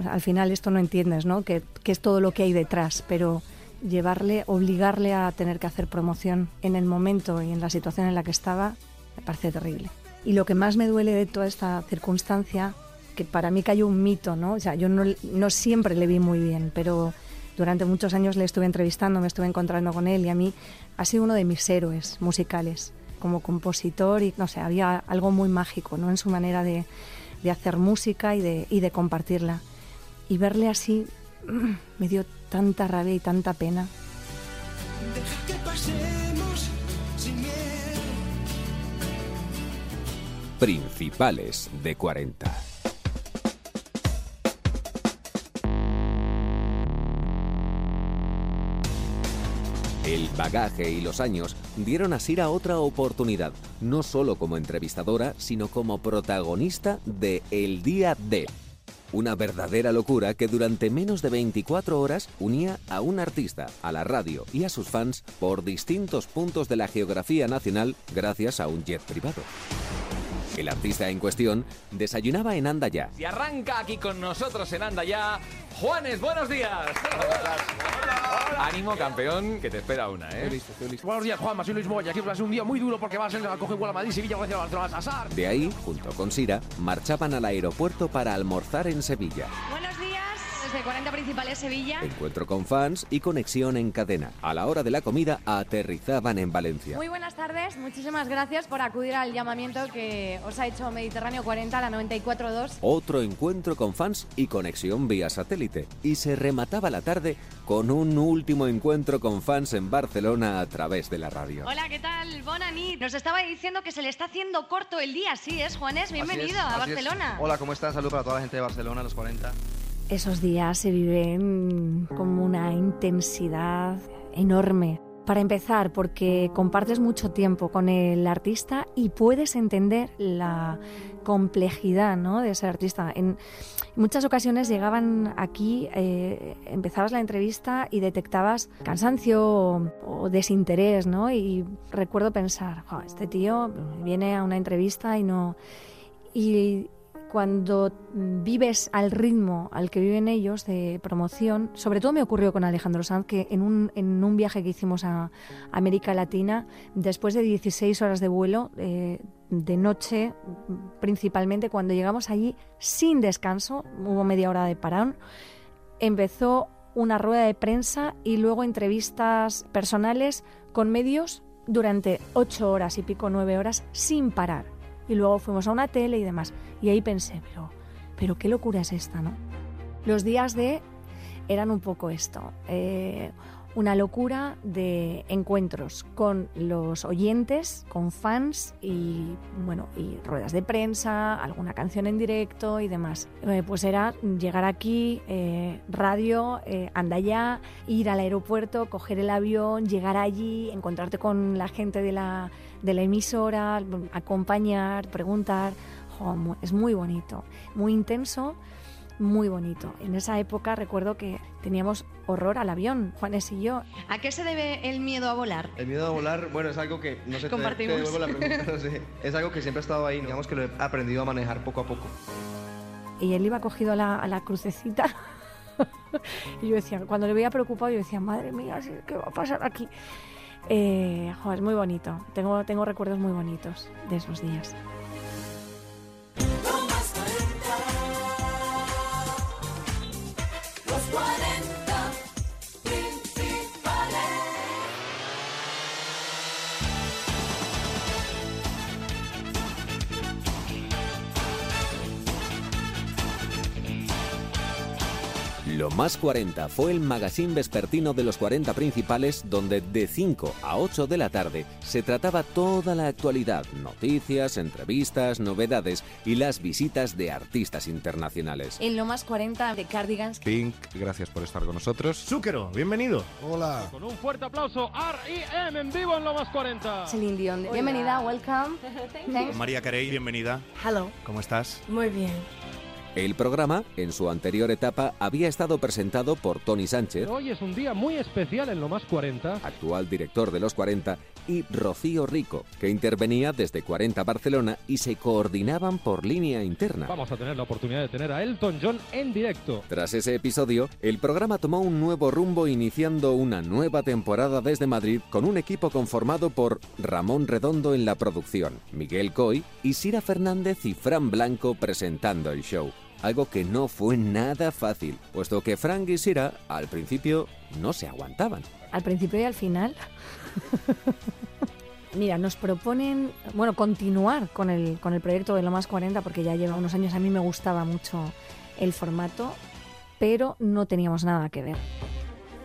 al final esto no entiendes, ¿no? Que, que es todo lo que hay detrás, pero llevarle, obligarle a tener que hacer promoción en el momento y en la situación en la que estaba, me parece terrible. Y lo que más me duele de toda esta circunstancia, que para mí cayó un mito, ¿no? O sea, yo no, no siempre le vi muy bien, pero durante muchos años le estuve entrevistando, me estuve encontrando con él y a mí ha sido uno de mis héroes musicales como compositor y no sé, había algo muy mágico ¿no? en su manera de, de hacer música y de, y de compartirla. Y verle así me dio tanta rabia y tanta pena. Deja que pasemos sin miedo. Principales de 40. El bagaje y los años dieron a Sira otra oportunidad, no solo como entrevistadora, sino como protagonista de El Día de. Una verdadera locura que durante menos de 24 horas unía a un artista, a la radio y a sus fans por distintos puntos de la geografía nacional gracias a un jet privado. El artista en cuestión desayunaba en Andaya. Y arranca aquí con nosotros en Andaya. Juanes, buenos días. Ánimo, campeón, que te espera una, ¿eh? Estoy listo, estoy listo. Buenos días, Juanma, soy Luis Moya. Aquí va a ser un día muy duro porque vas a coger igual a Madrid, Sevilla, Valencia, Baltasar. De ahí, junto con Sira, marchaban al aeropuerto para almorzar en Sevilla. 40 Principales Sevilla. Encuentro con fans y conexión en cadena. A la hora de la comida, aterrizaban en Valencia. Muy buenas tardes, muchísimas gracias por acudir al llamamiento que os ha hecho Mediterráneo 40, la 94.2. Otro encuentro con fans y conexión vía satélite. Y se remataba la tarde con un último encuentro con fans en Barcelona a través de la radio. Hola, ¿qué tal? Bonani. Nos estaba diciendo que se le está haciendo corto el día. Sí, es Juanes, bienvenido Así es, a. Barcelona. Hola, ¿cómo estás? Salud para toda la gente de Barcelona, los 40. Esos días se viven como una intensidad enorme. Para empezar, porque compartes mucho tiempo con el artista y puedes entender la complejidad ¿no? de ser artista. En muchas ocasiones llegaban aquí, eh, empezabas la entrevista y detectabas cansancio o, o desinterés, ¿no? Y recuerdo pensar, "Jo, este tío viene a una entrevista y no... Y cuando vives al ritmo al que viven ellos de promoción, sobre todo me ocurrió con Alejandro Sanz, que en un, en un viaje que hicimos a América Latina, después de 16 horas de vuelo, eh, de noche principalmente, cuando llegamos allí sin descanso, hubo media hora de parón, empezó una rueda de prensa y luego entrevistas personales con medios durante ocho horas y pico, nueve horas, sin parar. Y luego fuimos a una tele y demás. Y ahí pensé, pero, pero qué locura es esta, ¿no? Los días de eran un poco esto. eh, una locura de encuentros con los oyentes, con fans y bueno, y ruedas de prensa, alguna canción en directo y demás. Eh, pues era llegar aquí, eh, radio, eh, anda ya, ir al aeropuerto, coger el avión, llegar allí, encontrarte con la gente de la, de la emisora, acompañar, preguntar. Es muy bonito, muy intenso muy bonito. En esa época recuerdo que teníamos horror al avión, Juanes y yo. ¿A qué se debe el miedo a volar? El miedo a volar, bueno, es algo que, no sé, te- te, Compartimos. devuelvo la pregunta, no sé. Es algo que siempre ha estado ahí, digamos que lo he aprendido a manejar poco a poco. Y él iba cogido a la, a la crucecita. y yo decía, cuando le veía preocupado, yo decía, madre mía, ¿qué va a pasar aquí? Eh, jo, es muy bonito. Tengo, tengo recuerdos muy bonitos de esos días. Lo Más 40 fue el magazine vespertino de los 40 principales donde de 5 a 8 de la tarde se trataba toda la actualidad, noticias, entrevistas, novedades y las visitas de artistas internacionales. En Lo Más 40 de Cardigans. Pink, gracias por estar con nosotros. Zúquero, bienvenido. Hola. Con un fuerte aplauso, R.I.M. en vivo en Lo Más 40. Celine Dion. Bienvenida, welcome. Thanks. María Carey, bienvenida. Hello. ¿Cómo estás? Muy bien. El programa, en su anterior etapa, había estado presentado por Tony Sánchez, Hoy es un día muy especial en Lo Más 40. actual director de los 40, y Rocío Rico, que intervenía desde 40 Barcelona y se coordinaban por línea interna. Vamos a tener la oportunidad de tener a Elton John en directo. Tras ese episodio, el programa tomó un nuevo rumbo iniciando una nueva temporada desde Madrid con un equipo conformado por Ramón Redondo en la producción, Miguel Coy y Sira Fernández y Fran Blanco presentando el show. Algo que no fue nada fácil, puesto que Frank y Sira al principio no se aguantaban. Al principio y al final. Mira, nos proponen, bueno, continuar con el, con el proyecto de Lo Más 40, porque ya lleva unos años, a mí me gustaba mucho el formato, pero no teníamos nada que ver.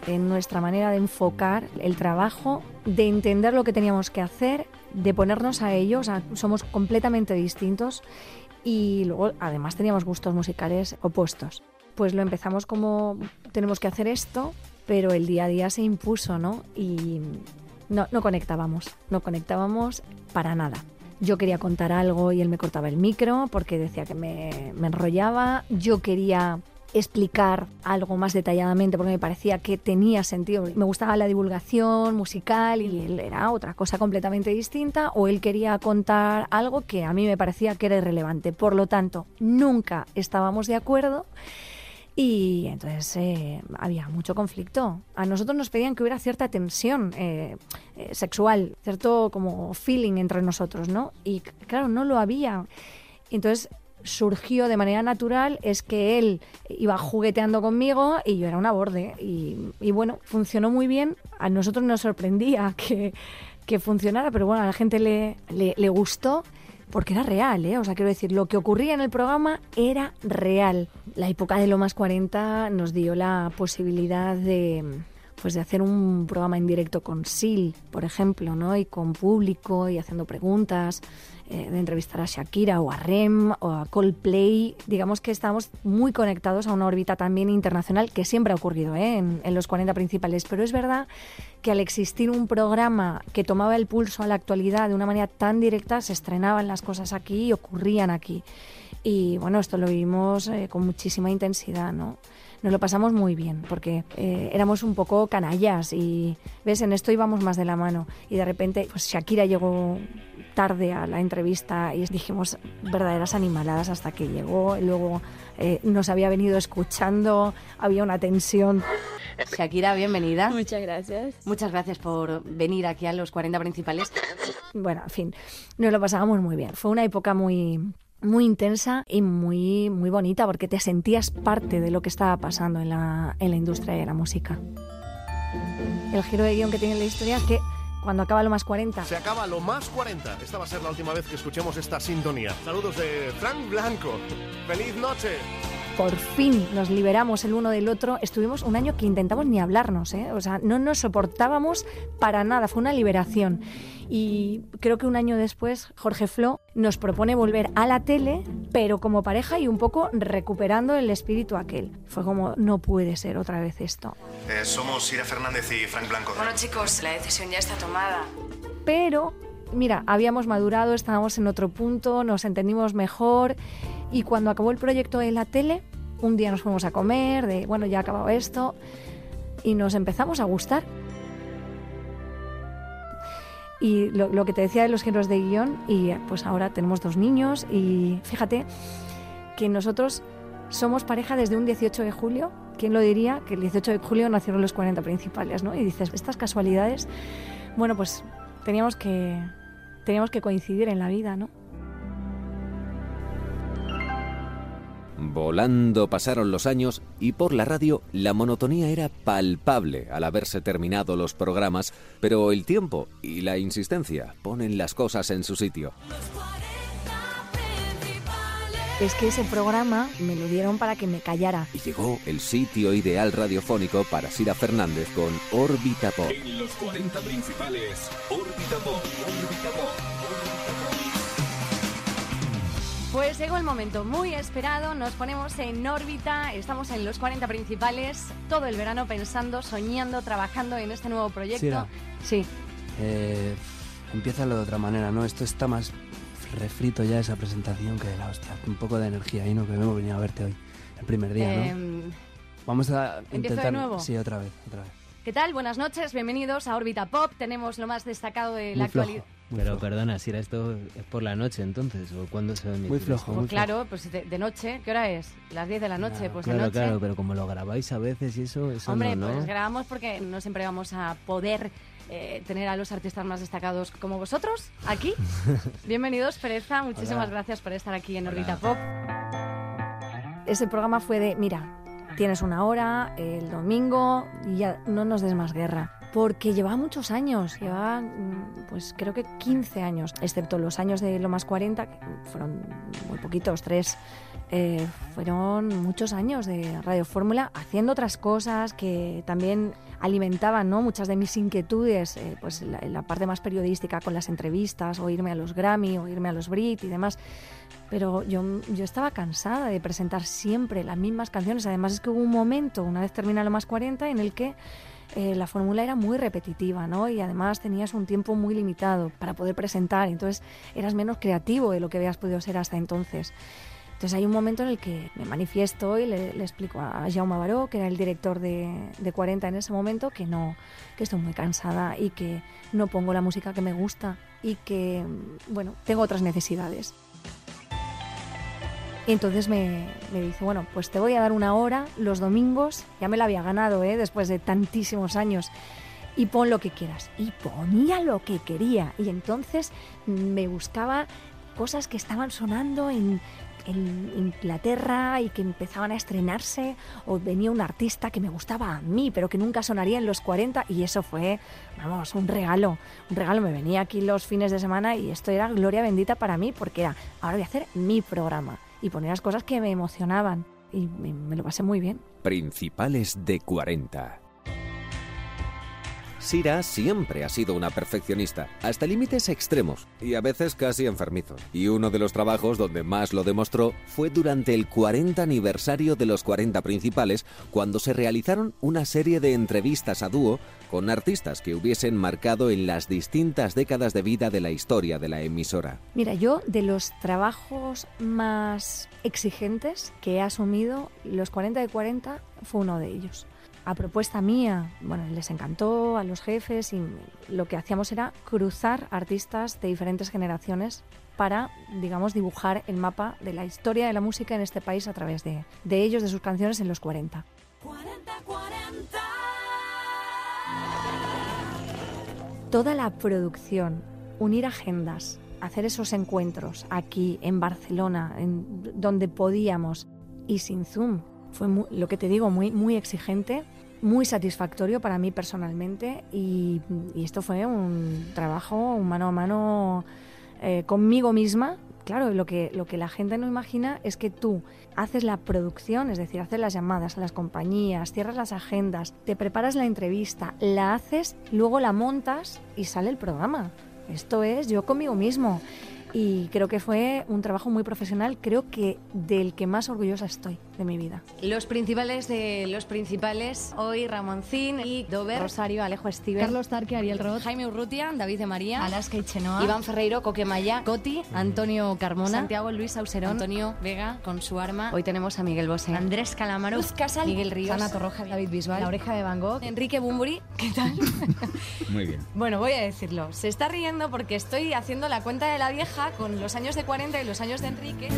En nuestra manera de enfocar el trabajo, de entender lo que teníamos que hacer, de ponernos a ello, somos completamente distintos y luego además teníamos gustos musicales opuestos. Pues lo empezamos como tenemos que hacer esto, pero el día a día se impuso, ¿no? Y no, no conectábamos, no conectábamos para nada. Yo quería contar algo y él me cortaba el micro porque decía que me, me enrollaba. Yo quería explicar algo más detalladamente porque me parecía que tenía sentido. Me gustaba la divulgación musical y él era otra cosa completamente distinta o él quería contar algo que a mí me parecía que era irrelevante. Por lo tanto, nunca estábamos de acuerdo y entonces eh, había mucho conflicto. A nosotros nos pedían que hubiera cierta tensión eh, eh, sexual, cierto como feeling entre nosotros, ¿no? Y claro, no lo había. Entonces surgió de manera natural es que él iba jugueteando conmigo y yo era una borde. Y, bueno, funcionó muy bien. A nosotros nos sorprendía que, que funcionara, pero bueno, a la gente le, le, le gustó porque era real, ¿eh? O sea, quiero decir, lo que ocurría en el programa era real. La época de Lo Más 40 nos dio la posibilidad de pues de hacer un programa en directo con Sil, por ejemplo, ¿no? Y con público y haciendo preguntas, eh, de entrevistar a Shakira o a Rem o a Coldplay. Digamos que estamos muy conectados a una órbita también internacional que siempre ha ocurrido ¿eh? en, en los 40 principales. Pero es verdad que al existir un programa que tomaba el pulso a la actualidad de una manera tan directa, se estrenaban las cosas aquí y ocurrían aquí. Y bueno, esto lo vivimos eh, con muchísima intensidad, ¿no? Nos lo pasamos muy bien porque eh, éramos un poco canallas y, ¿ves? En esto íbamos más de la mano. Y de repente, pues Shakira llegó tarde a la entrevista y dijimos verdaderas animaladas hasta que llegó. Y luego eh, nos había venido escuchando, había una tensión. Shakira, bienvenida. Muchas gracias. Muchas gracias por venir aquí a los 40 principales. Bueno, en fin, nos lo pasábamos muy bien. Fue una época muy muy intensa y muy muy bonita porque te sentías parte de lo que estaba pasando en la, en la industria de la música. El giro de guion que tiene la historia es que cuando acaba lo más 40 Se acaba lo más 40. Esta va a ser la última vez que escuchemos esta sintonía. Saludos de Frank Blanco. ¡Feliz noche! por fin nos liberamos el uno del otro. Estuvimos un año que intentamos ni hablarnos, ¿eh? o sea, no nos soportábamos para nada, fue una liberación. Y creo que un año después Jorge Flo nos propone volver a la tele, pero como pareja y un poco recuperando el espíritu aquel. Fue como, no puede ser otra vez esto. Eh, somos Ira Fernández y Frank Blanco. Bueno, chicos, la decisión ya está tomada. Pero, mira, habíamos madurado, estábamos en otro punto, nos entendimos mejor y cuando acabó el proyecto en la tele, un día nos fuimos a comer, de, bueno, ya ha acabado esto, y nos empezamos a gustar. Y lo, lo que te decía de los géneros de guion, y pues ahora tenemos dos niños, y fíjate que nosotros somos pareja desde un 18 de julio. ¿Quién lo diría? Que el 18 de julio nacieron los 40 principales, ¿no? Y dices, estas casualidades, bueno, pues teníamos que, teníamos que coincidir en la vida, ¿no? Volando pasaron los años y por la radio la monotonía era palpable al haberse terminado los programas, pero el tiempo y la insistencia ponen las cosas en su sitio. es que ese programa me lo dieron para que me callara. Y llegó el sitio ideal radiofónico para Sira Fernández con Órbita Pop. En los 40 principales, Órbita Pop, Órbita Pop. Pues llegó el momento muy esperado, nos ponemos en órbita, estamos en los 40 principales, todo el verano pensando, soñando, trabajando en este nuevo proyecto. Sira. Sí. Eh, empieza de otra manera, ¿no? Esto está más refrito ya esa presentación que de la hostia. Un poco de energía ahí, ¿no? Que hemos venido a verte hoy, el primer día, ¿no? Em, Vamos a ¿empiezo de intentar... nuevo? Sí, otra vez, otra vez. ¿Qué tal? Buenas noches, bienvenidos a Órbita Pop. Tenemos lo más destacado de la Muy actualidad. Pero perdona, si era esto es por la noche entonces, o cuándo se va a emitir Muy flojo? Pues claro, pues de, de noche, ¿qué hora es? Las 10 de la noche, pues claro, de noche. claro, pero como lo grabáis a veces y eso, eso Hombre, no, ¿no? pues grabamos porque no siempre vamos a poder eh, tener a los artistas más destacados como vosotros aquí. Bienvenidos, Pereza. Muchísimas Hola. gracias por estar aquí en Orbita Pop. Ese programa fue de, mira, tienes una hora el domingo y ya no nos des más guerra. Porque llevaba muchos años, llevaba mm, pues creo que 15 años, excepto los años de lo más 40, que fueron muy poquitos, tres, eh, fueron muchos años de Radio Fórmula haciendo otras cosas que también alimentaban ¿no? muchas de mis inquietudes, eh, pues la, la parte más periodística con las entrevistas, o irme a los Grammy, o irme a los Brit y demás. Pero yo, yo estaba cansada de presentar siempre las mismas canciones. Además es que hubo un momento, una vez termina lo más 40, en el que eh, la fórmula era muy repetitiva, ¿no? Y además tenías un tiempo muy limitado para poder presentar. Entonces eras menos creativo de lo que habías podido ser hasta entonces. Entonces hay un momento en el que me manifiesto y le, explico a Jaume Baró, que era el director de, de 40 en ese momento, que no, que estoy muy cansada y que no pongo la música que me gusta y que, bueno, tengo otras necesidades. Entonces me, me dice, bueno, pues te voy a dar una hora los domingos, ya me la había ganado, ¿eh? después de tantísimos años, y pon lo que quieras. Y ponía lo que quería. Y entonces me buscaba cosas que estaban sonando en, en Inglaterra y que empezaban a estrenarse, o venía un artista que me gustaba a mí, pero que nunca sonaría en los 40, y eso fue, vamos, un regalo, un regalo. Me venía aquí los fines de semana y esto era gloria bendita para mí, porque era, ahora voy a hacer mi programa, y ponía las cosas que me emocionaban, y me, me lo pasé muy bien. Principales de 40. Sira siempre ha sido una perfeccionista, hasta límites extremos y a veces casi enfermizos. Y uno de los trabajos donde más lo demostró fue durante el 40 aniversario de los 40 principales, cuando se realizaron una serie de entrevistas a dúo con artistas que hubiesen marcado en las distintas décadas de vida de la historia de la emisora. Mira, yo de los trabajos más exigentes que he asumido, los 40 de 40 fue uno de ellos. A propuesta mía, bueno, les encantó a los jefes y lo que hacíamos era cruzar artistas de diferentes generaciones para, digamos, dibujar el mapa de la historia de la música en este país a través de, de ellos, de sus canciones en los 40. Toda la producción, unir agendas, hacer esos encuentros aquí en Barcelona, en donde podíamos y sin Zoom, fue lo que te digo, muy, muy exigente, muy satisfactorio para mí personalmente y, esto fue un trabajo un mano a mano eh, conmigo misma. Claro, lo que, lo que la gente no imagina es que tú haces la producción, es decir, haces las llamadas a las compañías, cierras las agendas, te preparas la entrevista, la haces, luego la montas y sale el programa. Esto es yo conmigo mismo. Y creo que fue un trabajo muy profesional, creo que del que más orgullosa estoy de mi vida. Los principales de los principales, hoy Ramoncín y Dover, Rosario, Alejo Steven, Carlos Tarque, Ariel Roth, Jaime Urrutia, David de María, Alaska y Chenoa, Iván Ferreiro, Coquemaya, Coti, Antonio Carmona, Santiago Luis Auserón, Antonio Vega. Con su arma. Hoy tenemos a Miguel Bosé, Andrés Calamaro, Luz Casal, Miguel Ríos, Ana Torroja, David Bisbal, La Oreja de Van Gogh, Enrique Bumburi. ¿Qué tal? Muy bien. Bueno, voy a decirlo. Se está riendo porque estoy haciendo la cuenta de la vieja con los años de 40 y los años de Enrique.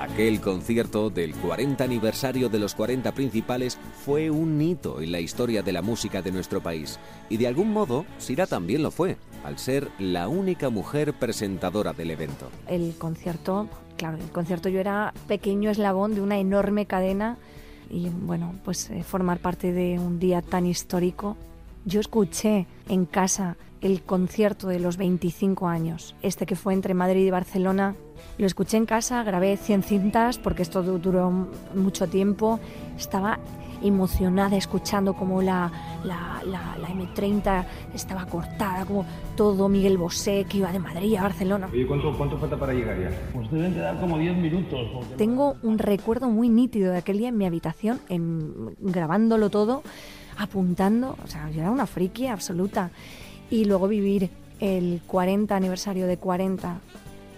Aquel concierto del 40 aniversario de los 40 principales fue un hito en la historia de la música de nuestro país. Y de algún modo, Sira también lo fue, al ser la única mujer presentadora del evento. El concierto, claro, el concierto yo era pequeño eslabón de una enorme cadena y bueno, pues eh, formar parte de un día tan histórico Yo escuché en casa el concierto de los 25 años, este que fue entre Madrid y Barcelona. Lo escuché en casa, grabé 100 cintas porque esto du- duró mucho tiempo. Estaba emocionada escuchando como la, la, la- la M30 estaba cortada, como todo Miguel Bosé que iba de Madrid a Barcelona. Oye, ¿cuánto, ¿cuánto falta para llegar ya? Pues deben de dar como 10 minutos. porque- Tengo un recuerdo muy nítido de aquel día en mi habitación, en- grabándolo todo, apuntando. O sea, yo era una friki absoluta. Y luego vivir el 40 aniversario de 40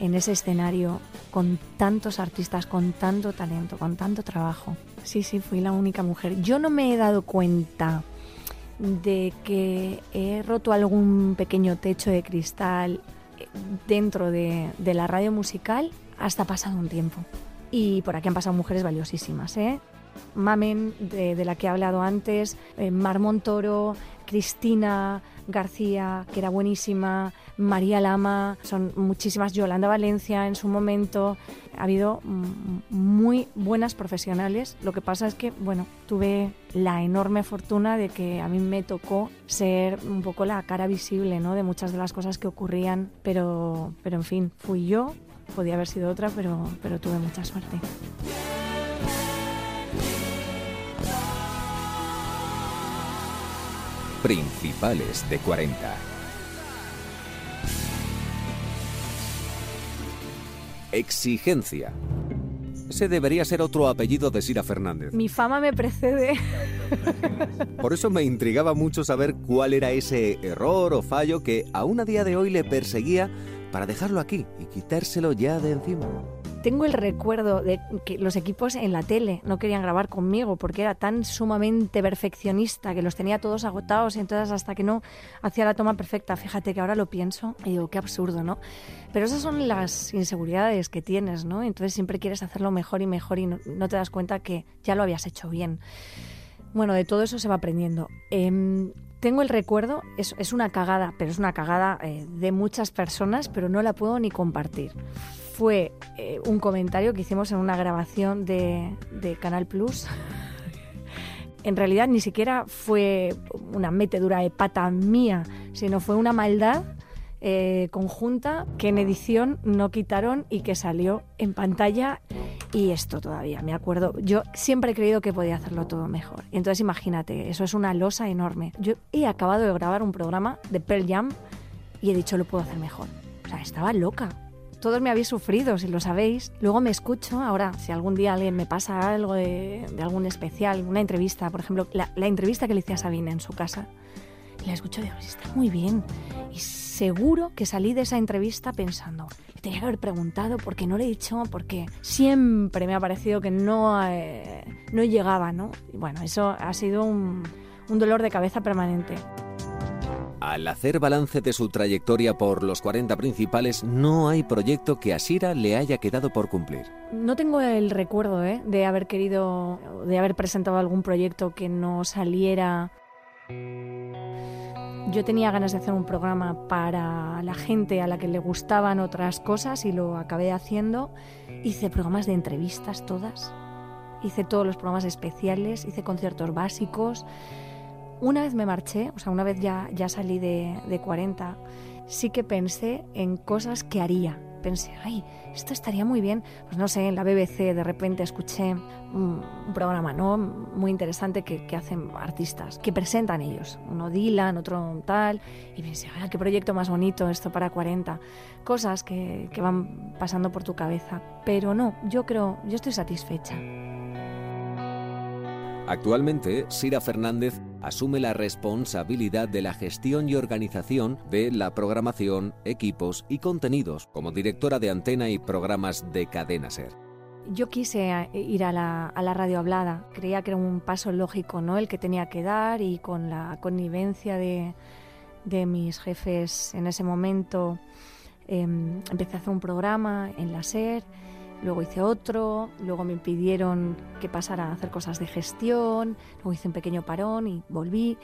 en ese escenario con tantos artistas, con tanto talento, con tanto trabajo. Sí, sí, fui la única mujer. Yo no me he dado cuenta de que he roto algún pequeño techo de cristal eh, dentro de, de la radio musical hasta pasado un tiempo. Y por aquí han pasado mujeres valiosísimas, ¿eh? Mamen, de, la que he hablado antes, eh, Cristina García, que era buenísima, María Lama, son muchísimas, Yolanda Valencia en su momento. Ha habido muy buenas profesionales. Lo que pasa es que, bueno, tuve la enorme fortuna de que a mí me tocó ser un poco la cara visible, ¿no? De muchas de las cosas que ocurrían, pero, pero en fin, fui yo. Podía haber sido otra, pero, pero tuve mucha suerte. Principales de 40. Exigencia. Ese debería ser otro apellido de Sira Fernández. Mi fama me precede. Por eso me intrigaba mucho saber cuál era ese error o fallo que aún a día de hoy le perseguía para dejarlo aquí y quitárselo ya de encima. Tengo el recuerdo de que los equipos en la tele no querían grabar conmigo porque era tan sumamente perfeccionista que los tenía todos agotados y entonces hasta que no hacía la toma perfecta, fíjate que ahora lo pienso y digo, qué absurdo, ¿no? Pero esas son las inseguridades que tienes, ¿no? Entonces siempre quieres hacerlo mejor y mejor y no, no te das cuenta que ya lo habías hecho bien. Bueno, de todo eso se va aprendiendo. Em, tengo el recuerdo, es, es una cagada, pero es una cagada eh, de muchas personas, pero no la puedo ni compartir. Fue eh, un comentario que hicimos en una grabación de, Canal Plus. en realidad ni siquiera fue una metedura de pata mía, sino fue una maldad eh, conjunta que en edición no quitaron y que salió en pantalla y esto todavía, me acuerdo. Yo siempre he creído que podía hacerlo todo mejor. Entonces imagínate, eso es una losa enorme. Yo he acabado de grabar un programa de Pearl Jam y he dicho, lo puedo hacer mejor. O sea, estaba loca. Todos me habéis sufrido, si lo sabéis. Luego me escucho, ahora, si algún día alguien me pasa algo de, de algún especial, una entrevista, por ejemplo, la, la entrevista que le hice a Sabina en su casa, la escucho y digo, está muy bien. Y seguro que salí de esa entrevista pensando, tenía que haber preguntado por qué no le he dicho, porque siempre me ha parecido que no, eh, no llegaba, ¿no? Y bueno, eso ha sido un, un dolor de cabeza permanente. Al hacer balance de su trayectoria por los 40 principales, no hay proyecto que a Sira le haya quedado por cumplir. No tengo el recuerdo ¿eh? de haber querido, de haber presentado algún proyecto que no saliera. Yo tenía ganas de hacer un programa para la gente a la que le gustaban otras cosas y lo acabé haciendo. Hice programas de entrevistas todas, hice todos los programas especiales, hice conciertos básicos. Una vez me marché, o sea, una vez ya, ya salí de, de 40, sí que pensé en cosas que haría. Pensé, ay, esto estaría muy bien. Pues no sé, en la BBC de repente escuché un, un programa ¿no? muy interesante que, que, hacen artistas, que presentan ellos. Uno Dylan, otro tal. Y pensé, ay, qué proyecto más bonito esto para 40. Cosas que, que van pasando por tu cabeza. Pero no, yo creo, yo estoy satisfecha. Actualmente, Sira Fernández asume la responsabilidad de la gestión y organización de la programación, equipos y contenidos como directora de antena y programas de Cadena Ser. Yo quise ir a la, radio hablada, creía que era un paso lógico, ¿no? El que tenía que dar y con la connivencia de, mis jefes en ese momento eh, empecé a hacer un programa en la SER luego hice otro, luego me pidieron que pasara a hacer cosas de gestión, luego hice un pequeño parón y volví.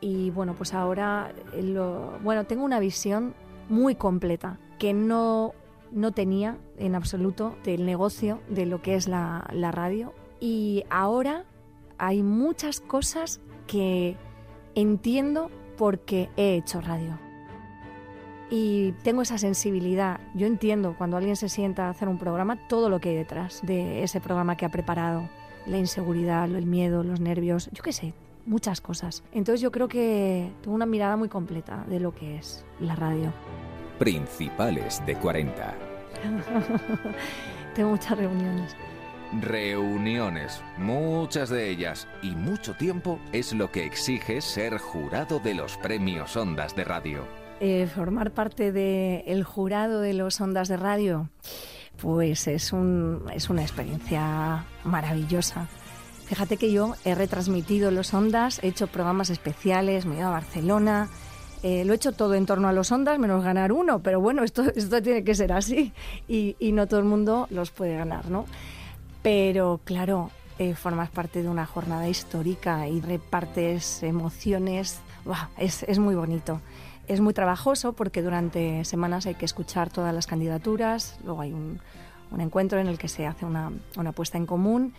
Y bueno, pues ahora lo, bueno, tengo una visión muy completa que no, no tenía en absoluto del negocio de lo que es la, la radio. Y ahora hay muchas cosas que entiendo porque he hecho radio. Y tengo esa sensibilidad. Yo entiendo cuando alguien se sienta a hacer un programa todo lo que hay detrás de ese programa que ha preparado. La inseguridad, el miedo, los nervios, yo qué sé, muchas cosas. Entonces yo creo que tengo una mirada muy completa de lo que es la radio. Principales de 40. tengo muchas reuniones. Reuniones, muchas de ellas, y mucho tiempo es lo que exige ser jurado de los premios Ondas de Radio. Eh, formar parte del jurado de los Ondas de Radio, pues es, un, es una experiencia maravillosa. Fíjate que yo he retransmitido los Ondas, he hecho programas especiales, me he ido a Barcelona, eh, lo he hecho todo en torno a los Ondas, menos ganar uno, pero bueno, esto, esto tiene que ser así y, y no todo el mundo los puede ganar, ¿no? Pero claro, eh, formas parte de una jornada histórica y repartes emociones. Es, es muy bonito. Es muy trabajoso porque durante semanas hay que escuchar todas las candidaturas, luego hay un, un encuentro en el que se hace una, una puesta en común.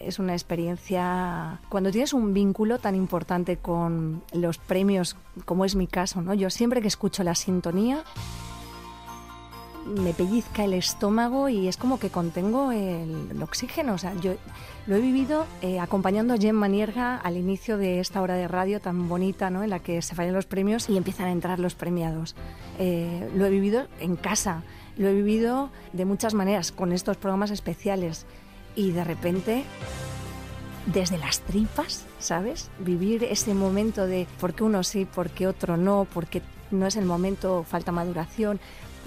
Es una experiencia cuando tienes un vínculo tan importante con los premios como es mi caso no yo siempre que escucho la sintonía me pellizca el estómago y es como que contengo el, oxígeno. O sea, yo lo he vivido eh, acompañando a Jen Manierga al inicio de esta hora de radio tan bonita, ¿no? En la que se fallan los premios y empiezan a entrar los premiados. Eh, lo he vivido en casa, lo he vivido de muchas maneras con estos programas especiales y de repente desde las tripas, ¿sabes? Vivir ese momento de por qué uno sí, por qué otro no, porque no es el momento, falta maduración.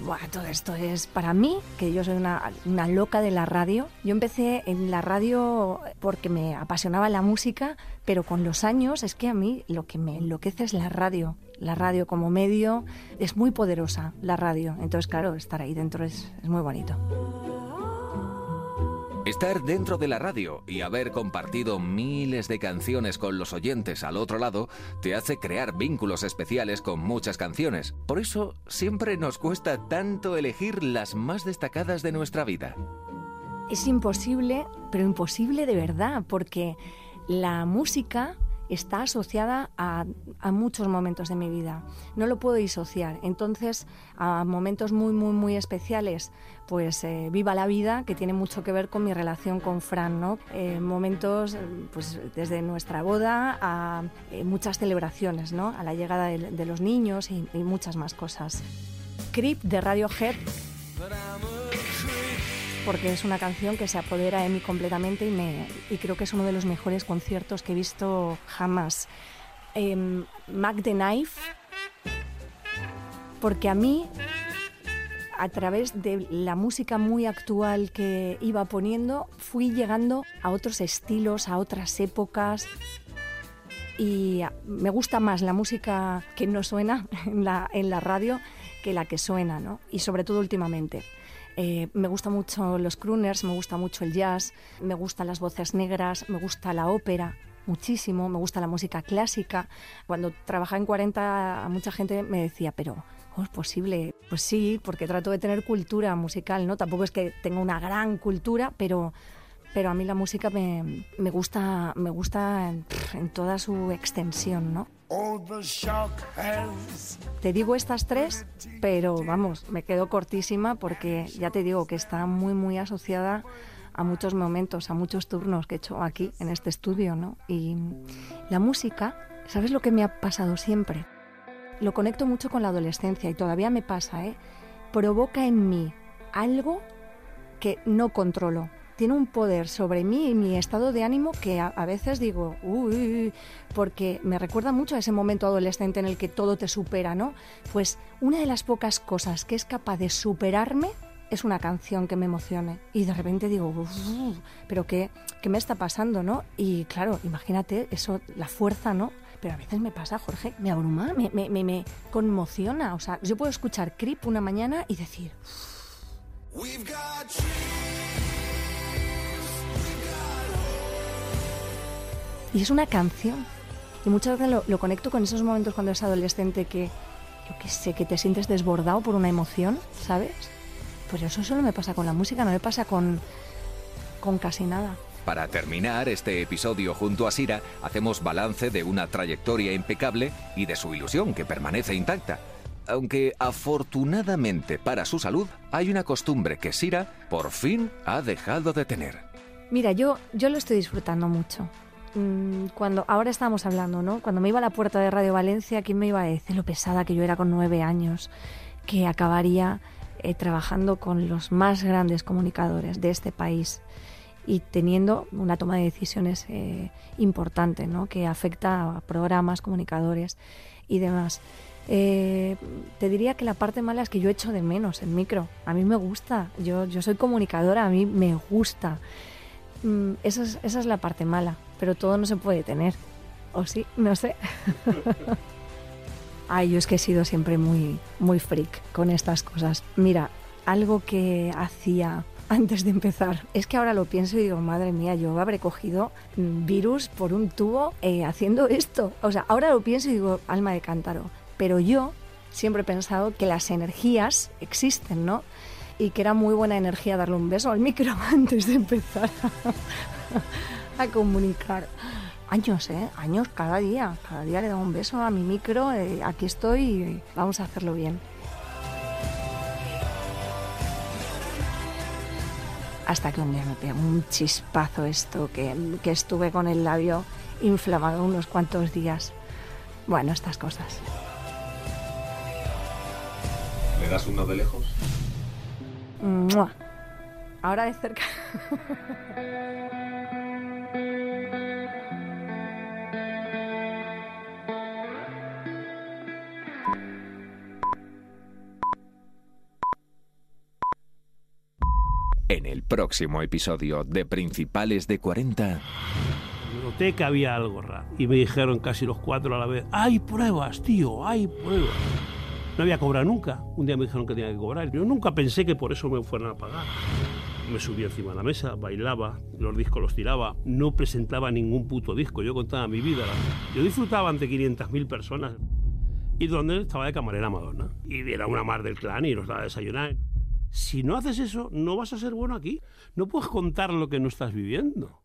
Buah, todo esto es para mí, que yo soy una, una, loca de la radio. Yo empecé en la radio porque me apasionaba la música, pero con los años es que a mí lo que me enloquece es la radio. La radio como medio es muy poderosa, la radio. Entonces, claro, estar ahí dentro es, es muy bonito. Estar dentro de la radio y haber compartido miles de canciones con los oyentes al otro lado te hace crear vínculos especiales con muchas canciones. Por eso siempre nos cuesta tanto elegir las más destacadas de nuestra vida. Es imposible, pero imposible de verdad, porque la música está asociada a, a, muchos momentos de mi vida. No lo puedo disociar. Entonces, a momentos muy, muy, muy especiales, pues eh, Viva la Vida, que tiene mucho que ver con mi relación con Fran, ¿no? Eh, momentos, pues desde nuestra boda a eh, muchas celebraciones, ¿no? A la llegada de, de los niños y, y muchas más cosas. Creep de Radiohead porque es una canción que se apodera de mí completamente y, me, y creo que es uno de los mejores conciertos que he visto jamás. Eh, Mac the Knife, porque a mí, a través de la música muy actual que iba poniendo, fui llegando a otros estilos, a otras épocas. Y me gusta más la música que no suena en la, en la radio que la que suena, ¿no? Y sobre todo últimamente. Eh, me gustan mucho los crooners, me gusta mucho el jazz, me gustan las voces negras, me gusta la ópera muchísimo, me gusta la música clásica. Cuando trabajaba en 40 mucha gente me decía, pero ¿cómo es posible? Pues sí, porque trato de tener cultura musical, ¿no? Tampoco es que tenga una gran cultura, pero pero a mí la música me, me gusta me gusta en, en, toda su extensión, ¿no? Te digo estas tres, pero vamos, me quedo cortísima porque ya te digo que está muy muy asociada a muchos momentos, a muchos turnos que he hecho aquí en este estudio, ¿no? Y la música, ¿sabes lo que me ha pasado siempre? Lo conecto mucho con la adolescencia y todavía me pasa, ¿eh? Provoca en mí algo que no controlo, tiene un poder sobre mí y mi estado de ánimo que a, veces digo, uy, porque me recuerda mucho a ese momento adolescente en el que todo te supera, ¿no? Pues una de las pocas cosas que es capaz de superarme es una canción que me emocione. Y de repente digo, pero qué, ¿qué me está pasando, no? Y claro, imagínate eso, la fuerza, ¿no? Pero a veces me pasa, Jorge, me abruma, me, me, me, me conmociona. O sea, yo puedo escuchar Creep una mañana y decir... We've got Y es una canción. Y muchas veces lo, lo, conecto con esos momentos cuando eres adolescente que, yo qué sé, que te sientes desbordado por una emoción, ¿sabes? Pues eso solo me pasa con la música, no me pasa con, con casi nada. Para terminar este episodio junto a Sira, hacemos balance de una trayectoria impecable y de su ilusión que permanece intacta. Aunque afortunadamente para su salud hay una costumbre que Sira por fin ha dejado de tener. Mira, yo, yo lo estoy disfrutando mucho. Mm, Cuando ahora estamos hablando, ¿no? Cuando me iba a la puerta de Radio Valencia, ¿quién me iba a decir lo pesada que yo era con nueve años? Que acabaría eh, trabajando con los más grandes comunicadores de este país y teniendo una toma de decisiones eh, importante, ¿no? Que afecta a programas, comunicadores y demás. Eh, te diría que la parte mala es que yo echo de menos el micro. A mí me gusta. Yo, yo soy comunicadora, a mí me gusta. Mm, esa, es, esa es la parte mala, pero todo no se puede tener. ¿O sí? No sé. Ay, yo es que he sido siempre muy, muy freak con estas cosas. Mira, algo que hacía antes de empezar, es que ahora lo pienso y digo, madre mía, yo habré cogido mm, virus por un tubo eh, haciendo esto. O sea, ahora lo pienso y digo, alma de cántaro. Pero yo siempre he pensado que las energías existen, ¿no? Y que era muy buena energía darle un beso al micro antes de empezar a, comunicar. Años, ¿eh? Años cada día. Cada día le daba un beso a mi micro. eh, aquí estoy y vamos a hacerlo bien. Hasta que un día me pegó un chispazo esto, que, que estuve con el labio inflamado unos cuantos días. Bueno, estas cosas. ¿Le das uno de lejos? ¡Mua! Ahora de cerca. En el próximo episodio de Principales de 40. Noté que había algo raro. Y me dijeron casi los cuatro a la vez, hay pruebas, tío, hay pruebas. No había cobrado nunca. Un día me dijeron que tenía que cobrar. Yo nunca pensé que por eso me fueran a pagar. Me subí encima de la mesa, bailaba, los discos los tiraba, no presentaba ningún puto disco, yo contaba mi vida. Yo disfrutaba ante 500.000 personas. Y donde estaba de camarera Madonna. Y era una mar del clan y nos daba a desayunar. Si no haces eso, no vas a ser bueno aquí. No puedes contar lo que no estás viviendo.